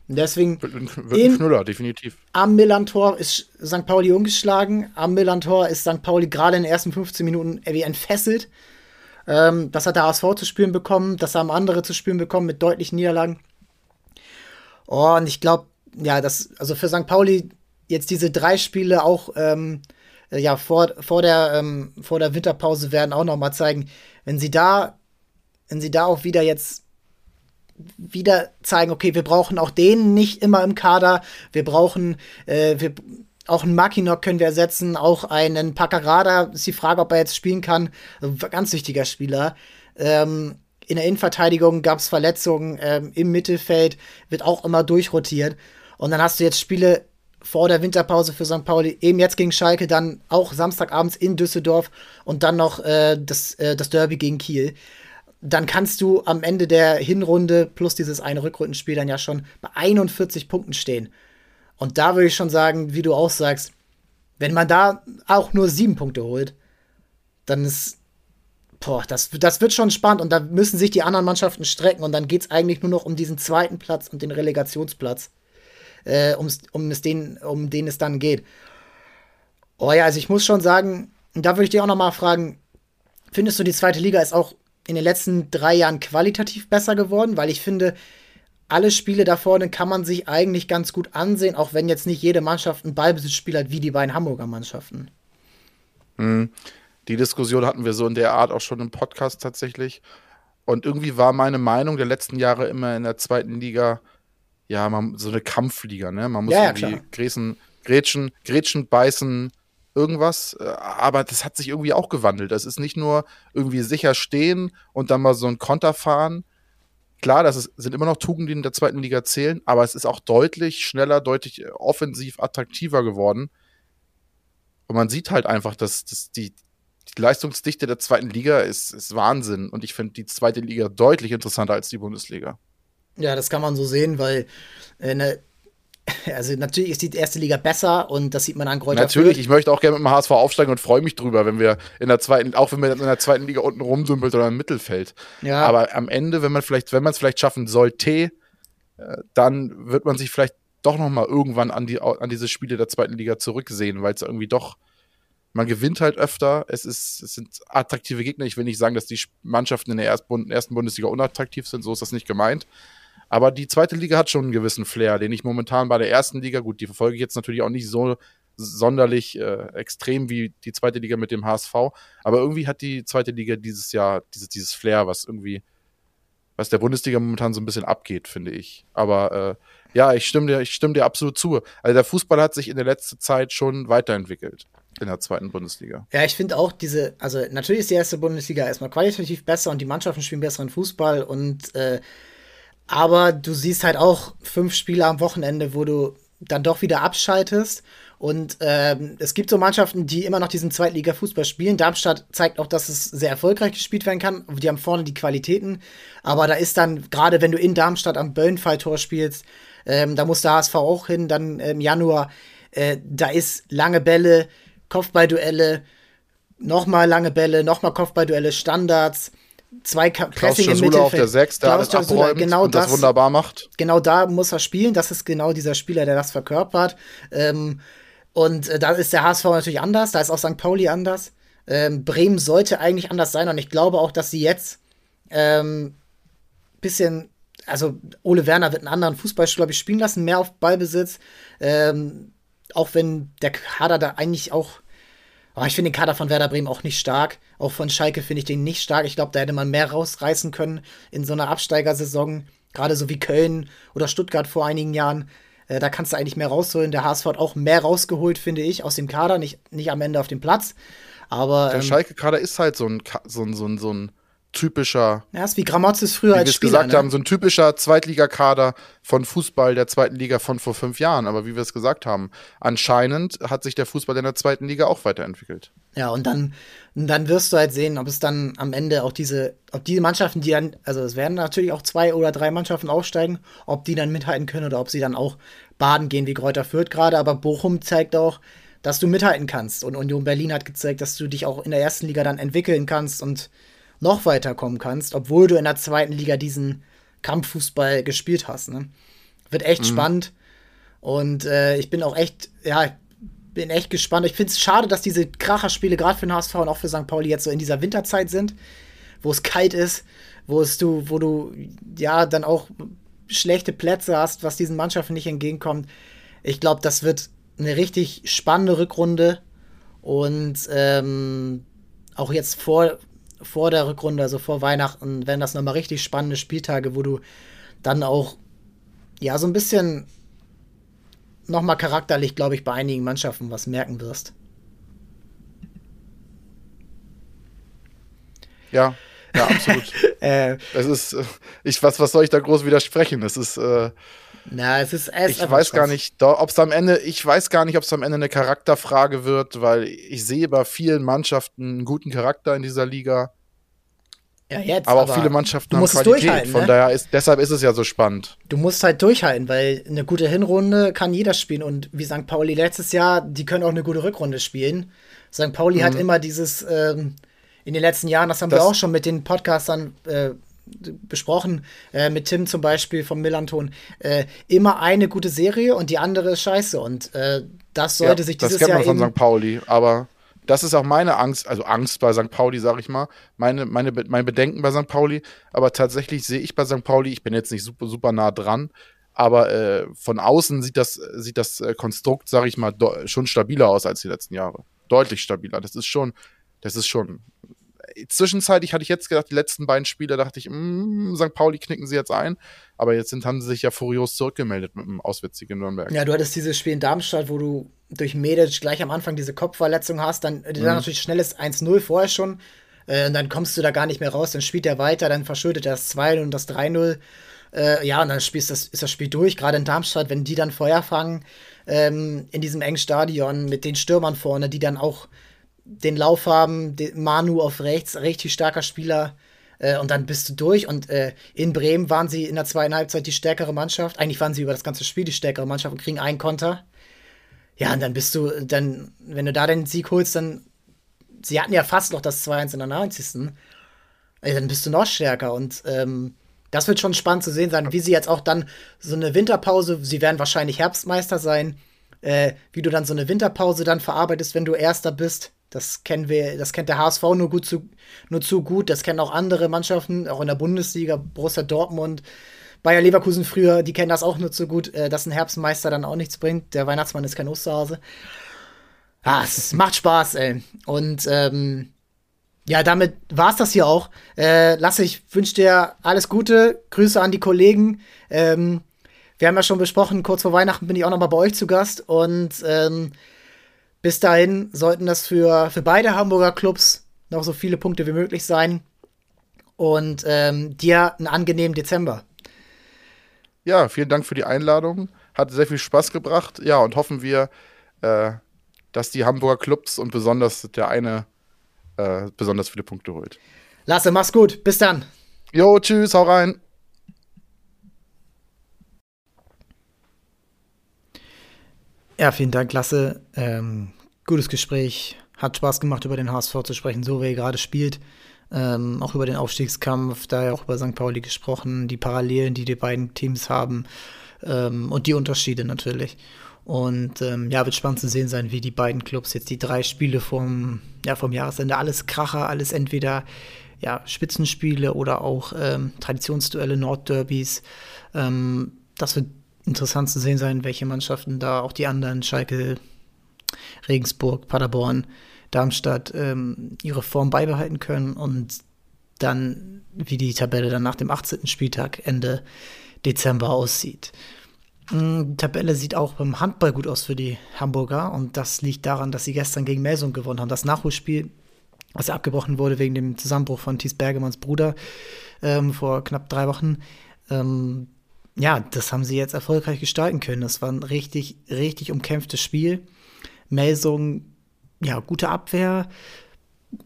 Und deswegen Wird, wird In- ein Knüller, definitiv. am Millantor ist St. Pauli ungeschlagen. Am Millantor ist St. Pauli gerade in den ersten 15 Minuten wie entfesselt. Ähm, das hat der HSV zu spüren bekommen. Das haben andere zu spüren bekommen mit deutlichen Niederlagen. Oh, und ich glaube, ja, das, also für St. Pauli jetzt diese drei Spiele auch ähm, äh, ja, vor, vor, der, ähm, vor der Winterpause werden auch noch mal zeigen, wenn sie da, wenn sie da auch wieder jetzt wieder zeigen, okay, wir brauchen auch den nicht immer im Kader, wir brauchen, äh, wir, auch einen Makinok können wir ersetzen, auch einen Paccarada, ist die Frage, ob er jetzt spielen kann, ganz wichtiger Spieler. Ähm, in der Innenverteidigung gab es Verletzungen, ähm, im Mittelfeld wird auch immer durchrotiert. Und dann hast du jetzt Spiele vor der Winterpause für St. Pauli, eben jetzt gegen Schalke, dann auch Samstagabends in Düsseldorf und dann noch äh, das, äh, das Derby gegen Kiel. Dann kannst du am Ende der Hinrunde plus dieses eine Rückrundenspiel dann ja schon bei 41 Punkten stehen. Und da würde ich schon sagen, wie du auch sagst, wenn man da auch nur sieben Punkte holt, dann ist, boah, das, das wird schon spannend und da müssen sich die anderen Mannschaften strecken und dann geht es eigentlich nur noch um diesen zweiten Platz und den Relegationsplatz, äh, um, es den, um den es dann geht. Oh ja, also ich muss schon sagen, da würde ich dich auch noch mal fragen, findest du, die zweite Liga ist auch in den letzten drei Jahren qualitativ besser geworden? Weil ich finde, alle Spiele da vorne kann man sich eigentlich ganz gut ansehen, auch wenn jetzt nicht jede Mannschaft ein Ballbesitzspiel hat wie die beiden Hamburger Mannschaften. Die Diskussion hatten wir so in der Art auch schon im Podcast tatsächlich. Und irgendwie war meine Meinung der letzten Jahre immer in der zweiten Liga, ja, man, so eine Kampfliga, ne? Man muss Ja, ja, irgendwie klar. Gräßen, Grätschen, Grätschen beißen, irgendwas. Äh, Aber das hat sich irgendwie auch gewandelt. Das ist nicht nur irgendwie sicher stehen und dann mal so ein Konter fahren. Klar, das ist, sind immer noch Tugenden, die in der zweiten Liga zählen, aber es ist auch deutlich schneller, deutlich äh, offensiv attraktiver geworden. Und man sieht halt einfach, dass, dass die, die Leistungsdichte der zweiten Liga ist, ist Wahnsinn. Und ich finde die zweite Liga deutlich interessanter als die Bundesliga. Ja, das kann man so sehen, weil äh, ne, [LAUGHS] also natürlich ist die erste Liga besser und das sieht man an Kräuter Natürlich, Fürth. ich möchte auch gerne mit dem HSV aufsteigen und freue mich drüber, wenn wir in der zweiten, auch wenn wir in der zweiten Liga unten rumdümpelt oder im Mittelfeld. Ja. Aber am Ende, wenn man vielleicht, wenn man es vielleicht schaffen sollte, äh, dann wird man sich vielleicht doch noch mal irgendwann an, die, an diese Spiele der zweiten Liga zurücksehen, weil es irgendwie doch man gewinnt halt öfter. Es, ist, es sind attraktive Gegner. Ich will nicht sagen, dass die Mannschaften in der ersten Bundesliga unattraktiv sind. So ist das nicht gemeint. Aber die zweite Liga hat schon einen gewissen Flair, den ich momentan bei der ersten Liga, gut, die verfolge ich jetzt natürlich auch nicht so sonderlich äh, extrem wie die zweite Liga mit dem HSV. Aber irgendwie hat die zweite Liga dieses Jahr dieses, dieses Flair, was irgendwie, was der Bundesliga momentan so ein bisschen abgeht, finde ich. Aber äh, ja, ich stimme dir, ich stimme dir absolut zu. Also der Fußball hat sich in der letzten Zeit schon weiterentwickelt in der zweiten Bundesliga. Ja, ich finde auch diese, also natürlich ist die erste Bundesliga erstmal qualitativ besser und die Mannschaften spielen besseren Fußball und äh, aber du siehst halt auch fünf Spiele am Wochenende, wo du dann doch wieder abschaltest. Und ähm, es gibt so Mannschaften, die immer noch diesen Zweitliga-Fußball spielen. Darmstadt zeigt auch, dass es sehr erfolgreich gespielt werden kann. Die haben vorne die Qualitäten. Aber da ist dann, gerade wenn du in Darmstadt am Böllenfall-Tor spielst, ähm, da muss der HSV auch hin, dann im Januar. Äh, da ist lange Bälle, Kopfballduelle, nochmal lange Bälle, nochmal Kopfballduelle, Standards zwei Ka Klaus Pressing im Mittelfeld. auf der 6, der Klaus alles abräumt genau und das, das, wunderbar macht. Genau da muss er spielen. Das ist genau dieser Spieler, der das verkörpert. Ähm, und äh, da ist der HSV natürlich anders. Da ist auch St. Pauli anders. Ähm, Bremen sollte eigentlich anders sein. Und ich glaube auch, dass sie jetzt ähm, bisschen also Ole Werner wird einen anderen Fußball, glaube ich, spielen lassen, mehr auf Ballbesitz. Ähm, auch wenn der Kader da eigentlich auch aber ich finde den Kader von Werder Bremen auch nicht stark. Auch von Schalke finde ich den nicht stark. Ich glaube, da hätte man mehr rausreißen können in so einer Absteigersaison. Gerade so wie Köln oder Stuttgart vor einigen Jahren. Äh, da kannst du eigentlich mehr rausholen. Der HSV hat auch mehr rausgeholt, finde ich, aus dem Kader. Nicht, nicht am Ende auf dem Platz. Aber. Der ähm, Schalke-Kader ist halt so ein, so ein, so ein, so ein typischer. Ja, ist wie Gramozis früher als Spieler. Wie wir gesagt ne? haben, so ein typischer Zweitligakader von Fußball der zweiten Liga von vor fünf Jahren. Aber wie wir es gesagt haben, anscheinend hat sich der Fußball in der zweiten Liga auch weiterentwickelt. Ja, und dann, dann wirst du halt sehen, ob es dann am Ende auch diese, ob diese Mannschaften, die dann, also es werden natürlich auch zwei oder drei Mannschaften aufsteigen, ob die dann mithalten können oder ob sie dann auch baden gehen wie Kräuter Fürth gerade. Aber Bochum zeigt auch, dass du mithalten kannst. Und Union Berlin hat gezeigt, dass du dich auch in der ersten Liga dann entwickeln kannst und noch weiterkommen kannst, obwohl du in der zweiten Liga diesen Kampffußball gespielt hast. Ne? Wird echt mhm. spannend. Und äh, ich bin auch echt, ja, bin echt gespannt. Ich finde es schade, dass diese Kracherspiele gerade für den HSV und auch für St. Pauli jetzt so in dieser Winterzeit sind, wo es kalt ist, wo es du, wo du ja dann auch schlechte Plätze hast, was diesen Mannschaften nicht entgegenkommt. Ich glaube, das wird eine richtig spannende Rückrunde und ähm, auch jetzt vor, vor der Rückrunde, also vor Weihnachten, werden das nochmal richtig spannende Spieltage, wo du dann auch ja so ein bisschen nochmal charakterlich, glaube ich, bei einigen Mannschaften was merken wirst. Ja, ja, absolut. [LAUGHS] äh, es ist, äh, ich, was, was soll ich da groß widersprechen? Es ist, äh, na, es ist es Ich weiß gar nicht, ob es am Ende, ich weiß gar nicht, ob es am Ende eine Charakterfrage wird, weil ich sehe bei vielen Mannschaften einen guten Charakter in dieser Liga. Ja, jetzt. Aber, aber auch viele Mannschaften haben Qualität. Von ne? daher ist, deshalb ist es ja so spannend. Du musst halt durchhalten, weil eine gute Hinrunde kann jeder spielen. Und wie St. Pauli letztes Jahr, die können auch eine gute Rückrunde spielen. St. Pauli mhm. hat immer dieses, ähm, in den letzten Jahren, das haben das wir auch schon mit den Podcastern äh, besprochen, äh, mit Tim zum Beispiel vom Millanton, äh, immer eine gute Serie und die andere ist scheiße. Und äh, das sollte ja, sich dieses Jahr. Das kennt man von St. Pauli, aber das ist auch meine Angst, also Angst bei St. Pauli, sag ich mal, meine, meine, mein Bedenken bei St. Pauli. Aber tatsächlich sehe ich bei St. Pauli, ich bin jetzt nicht super, super nah dran, aber äh, von außen sieht das, sieht das äh, Konstrukt, sag ich mal, schon stabiler aus als die letzten Jahre. Deutlich stabiler. Das ist schon, das ist schon zwischenzeitlich hatte ich jetzt gedacht, die letzten beiden Spiele dachte ich, mh, mm, St. Pauli knicken sie jetzt ein. Aber jetzt sind, haben sie sich ja furios zurückgemeldet mit dem Auswärtssieg in Nürnberg. Ja, du hattest dieses Spiel in Darmstadt, wo du durch Medic gleich am Anfang diese Kopfverletzung hast, dann, mhm. dann natürlich schnelles 1-0 vorher schon. Äh, und dann kommst du da gar nicht mehr raus, dann spielt er weiter, dann verschuldet er das 2 und das 3-0. Äh, ja, und dann spielst das, ist das Spiel durch, gerade in Darmstadt, wenn die dann Feuer fangen ähm, in diesem engen Stadion mit den Stürmern vorne, die dann auch den Lauf haben, Manu auf rechts, richtig starker Spieler. Äh, und dann bist du durch. Und äh, in Bremen waren sie in der zweiten Halbzeit die stärkere Mannschaft. Eigentlich waren sie über das ganze Spiel die stärkere Mannschaft und kriegen einen Konter. Ja, und dann bist du, dann, wenn du da den Sieg holst, dann. Sie hatten ja fast noch das 2-1 in der 90. Äh, dann bist du noch stärker. Und ähm, das wird schon spannend zu sehen sein, wie sie jetzt auch dann so eine Winterpause, sie werden wahrscheinlich Herbstmeister sein, äh, wie du dann so eine Winterpause dann verarbeitest, wenn du Erster bist. Das kennen wir, das kennt der HSV nur gut zu, nur zu gut. Das kennen auch andere Mannschaften, auch in der Bundesliga, Borussia Dortmund, Bayer Leverkusen früher, die kennen das auch nur zu gut, äh, dass ein Herbstmeister dann auch nichts bringt. Der Weihnachtsmann ist kein Osterhase. Ah, es macht Spaß, ey. Und ähm, ja, damit war's das hier auch. Äh, Lasse, ich wünsche dir alles Gute. Grüße an die Kollegen. Ähm, wir haben ja schon besprochen, kurz vor Weihnachten bin ich auch noch mal bei euch zu Gast. Und ähm, bis dahin sollten das für, für beide Hamburger Clubs noch so viele Punkte wie möglich sein. Und ähm, dir einen angenehmen Dezember. Ja, vielen Dank für die Einladung. Hat sehr viel Spaß gebracht. Ja, und hoffen wir, äh, dass die Hamburger Clubs und besonders der eine äh, besonders viele Punkte holt. Lasse, mach's gut. Bis dann. Jo, tschüss, hau rein. Ja, vielen Dank, Lasse. Ähm, gutes Gespräch. Hat Spaß gemacht, über den HSV zu sprechen, so wie er gerade spielt. Ähm, auch über den Aufstiegskampf, da ja auch über St. Pauli gesprochen, die Parallelen, die die beiden Teams haben ähm, und die Unterschiede natürlich. Und ähm, ja, wird spannend zu sehen sein, wie die beiden Clubs jetzt die drei Spiele vom, ja, vom Jahresende, alles Kracher, alles entweder ja, Spitzenspiele oder auch ähm, Traditionsduelle, Nordderbys. Ähm, das wird interessant zu sehen sein, welche Mannschaften da auch die anderen, Schalke, Regensburg, Paderborn, Darmstadt, ähm, ihre Form beibehalten können und dann, wie die Tabelle dann nach dem 18. Spieltag Ende Dezember aussieht. Mm, die Tabelle sieht auch beim Handball gut aus für die Hamburger und das liegt daran, dass sie gestern gegen Melsung gewonnen haben. Das Nachholspiel, was abgebrochen wurde wegen dem Zusammenbruch von Thies Bergemanns Bruder ähm, vor knapp drei Wochen. Ähm, ja, das haben sie jetzt erfolgreich gestalten können. Das war ein richtig, richtig umkämpftes Spiel. Melsung, ja, gute Abwehr.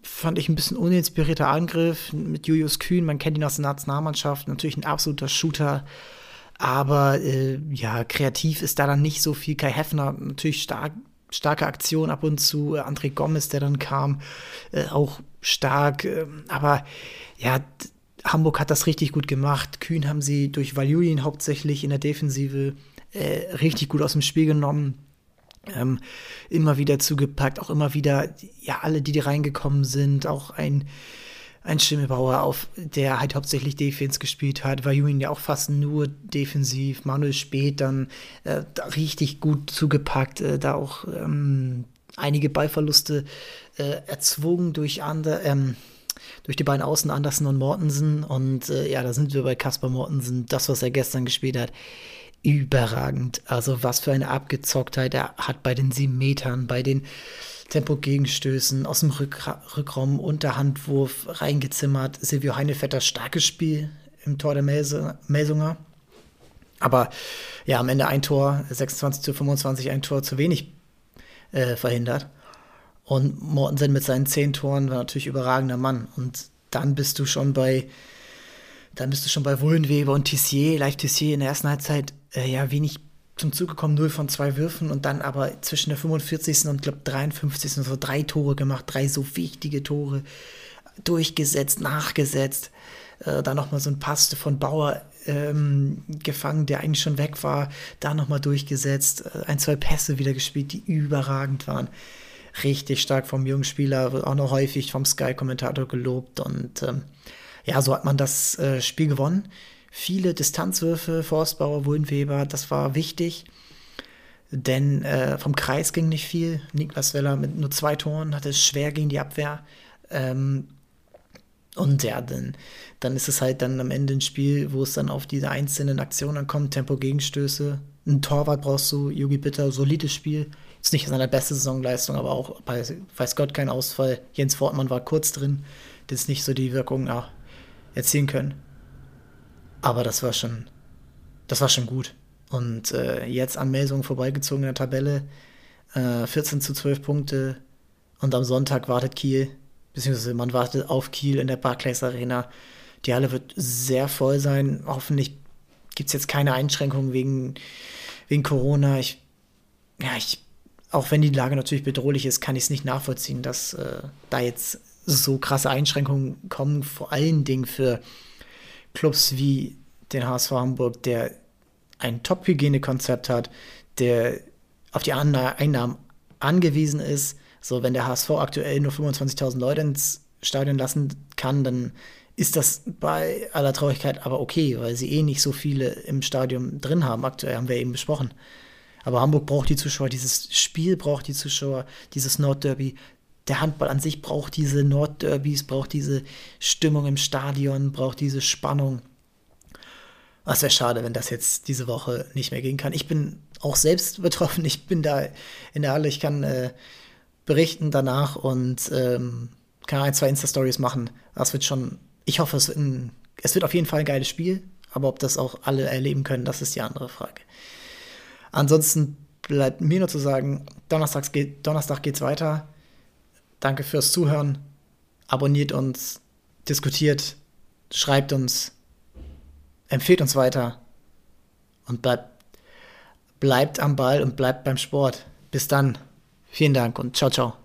Fand ich ein bisschen uninspirierter Angriff mit Julius Kühn. Man kennt ihn aus der Nationalmannschaft. Natürlich ein absoluter Shooter. Aber äh, ja, kreativ ist da dann nicht so viel. Kai Heffner natürlich stark, starke Aktion ab und zu. Äh, André Gomez, der dann kam, äh, auch stark. Äh, aber ja, Hamburg hat das richtig gut gemacht. Kühn haben sie durch Valjulin hauptsächlich in der Defensive äh, richtig gut aus dem Spiel genommen. Ähm, immer wieder zugepackt, auch immer wieder, ja, alle, die, die reingekommen sind, auch ein ein Schimmelbauer auf, der halt hauptsächlich Defense gespielt hat, war Julian ja auch fast nur defensiv, Manuel Spät dann äh, richtig gut zugepackt, äh, da auch ähm, einige Ballverluste äh, erzwungen durch andere, ähm, durch die beiden Außen Andersen und Mortensen und äh, ja, da sind wir bei Kaspar Mortensen, das, was er gestern gespielt hat, überragend. Also was für eine Abgezocktheit er hat bei den sieben Metern, bei den Tempo-Gegenstößen, aus dem Rück Rückraum, Unterhandwurf reingezimmert. Silvio Heinevetter, starkes Spiel im Tor der Melse Melsunger. Aber ja, am Ende ein Tor, 26 zu 25, ein Tor zu wenig äh, verhindert. Und Mortensen mit seinen zehn Toren war natürlich überragender Mann. Und dann bist du schon bei, dann bist du schon bei Wullenweber und Tissier, leicht Tissier in der ersten Halbzeit äh, ja wenig zum Zuge gekommen, 0 von zwei Würfen und dann aber zwischen der 45. und glaube 53. so drei Tore gemacht, drei so wichtige Tore durchgesetzt, nachgesetzt. Äh, dann nochmal so ein Pass von Bauer ähm, gefangen, der eigentlich schon weg war, da nochmal durchgesetzt, äh, ein, zwei Pässe wieder gespielt, die überragend waren. Richtig stark vom jungen Spieler, auch noch häufig vom Sky-Kommentator gelobt und ähm, ja, so hat man das äh, Spiel gewonnen viele Distanzwürfe, Forstbauer, Wullenweber, das war wichtig. Denn äh, vom Kreis ging nicht viel. Niklas Weller mit nur zwei Toren hatte es schwer gegen die Abwehr. Ähm, und ja, dann, dann ist es halt dann am Ende ein Spiel, wo es dann auf diese einzelnen Aktionen kommt, Tempo-Gegenstöße. Ein Torwart brauchst du, Yogi Bitter, solides Spiel. Jetzt nicht seine beste Saisonleistung, aber auch bei, weiß Gott, kein Ausfall. Jens Wortmann war kurz drin, das nicht so die Wirkung ja, erzielen können. Aber das war schon, das war schon gut. Und äh, jetzt an Melsungen vorbeigezogen in der Tabelle. Äh, 14 zu 12 Punkte. Und am Sonntag wartet Kiel, beziehungsweise man wartet auf Kiel in der Barclays Arena. Die Halle wird sehr voll sein. Hoffentlich gibt es jetzt keine Einschränkungen wegen, wegen Corona. Ich, ja, ich, auch wenn die Lage natürlich bedrohlich ist, kann ich es nicht nachvollziehen, dass äh, da jetzt so krasse Einschränkungen kommen. Vor allen Dingen für Clubs wie den HSV Hamburg, der ein Top-Hygienekonzept hat, der auf die Einnahmen angewiesen ist. So, wenn der HSV aktuell nur 25.000 Leute ins Stadion lassen kann, dann ist das bei aller Traurigkeit aber okay, weil sie eh nicht so viele im Stadion drin haben. Aktuell haben wir eben besprochen. Aber Hamburg braucht die Zuschauer, dieses Spiel braucht die Zuschauer, dieses Nordderby. Der Handball an sich braucht diese Nordderbys, braucht diese Stimmung im Stadion, braucht diese Spannung. Es wäre schade, wenn das jetzt diese Woche nicht mehr gehen kann. Ich bin auch selbst [LAUGHS] betroffen. Ich bin da in der Halle. Ich kann äh, berichten danach und ähm, kann ein, zwei Insta-Stories machen. Das wird schon, ich hoffe, es wird, ein, es wird auf jeden Fall ein geiles Spiel. Aber ob das auch alle erleben können, das ist die andere Frage. Ansonsten bleibt mir nur zu sagen, Donnerstags geht, Donnerstag geht's weiter. Danke fürs Zuhören. Abonniert uns, diskutiert, schreibt uns empfehlt uns weiter und bleibt, bleibt am Ball und bleibt beim Sport. Bis dann. Vielen Dank und ciao, ciao.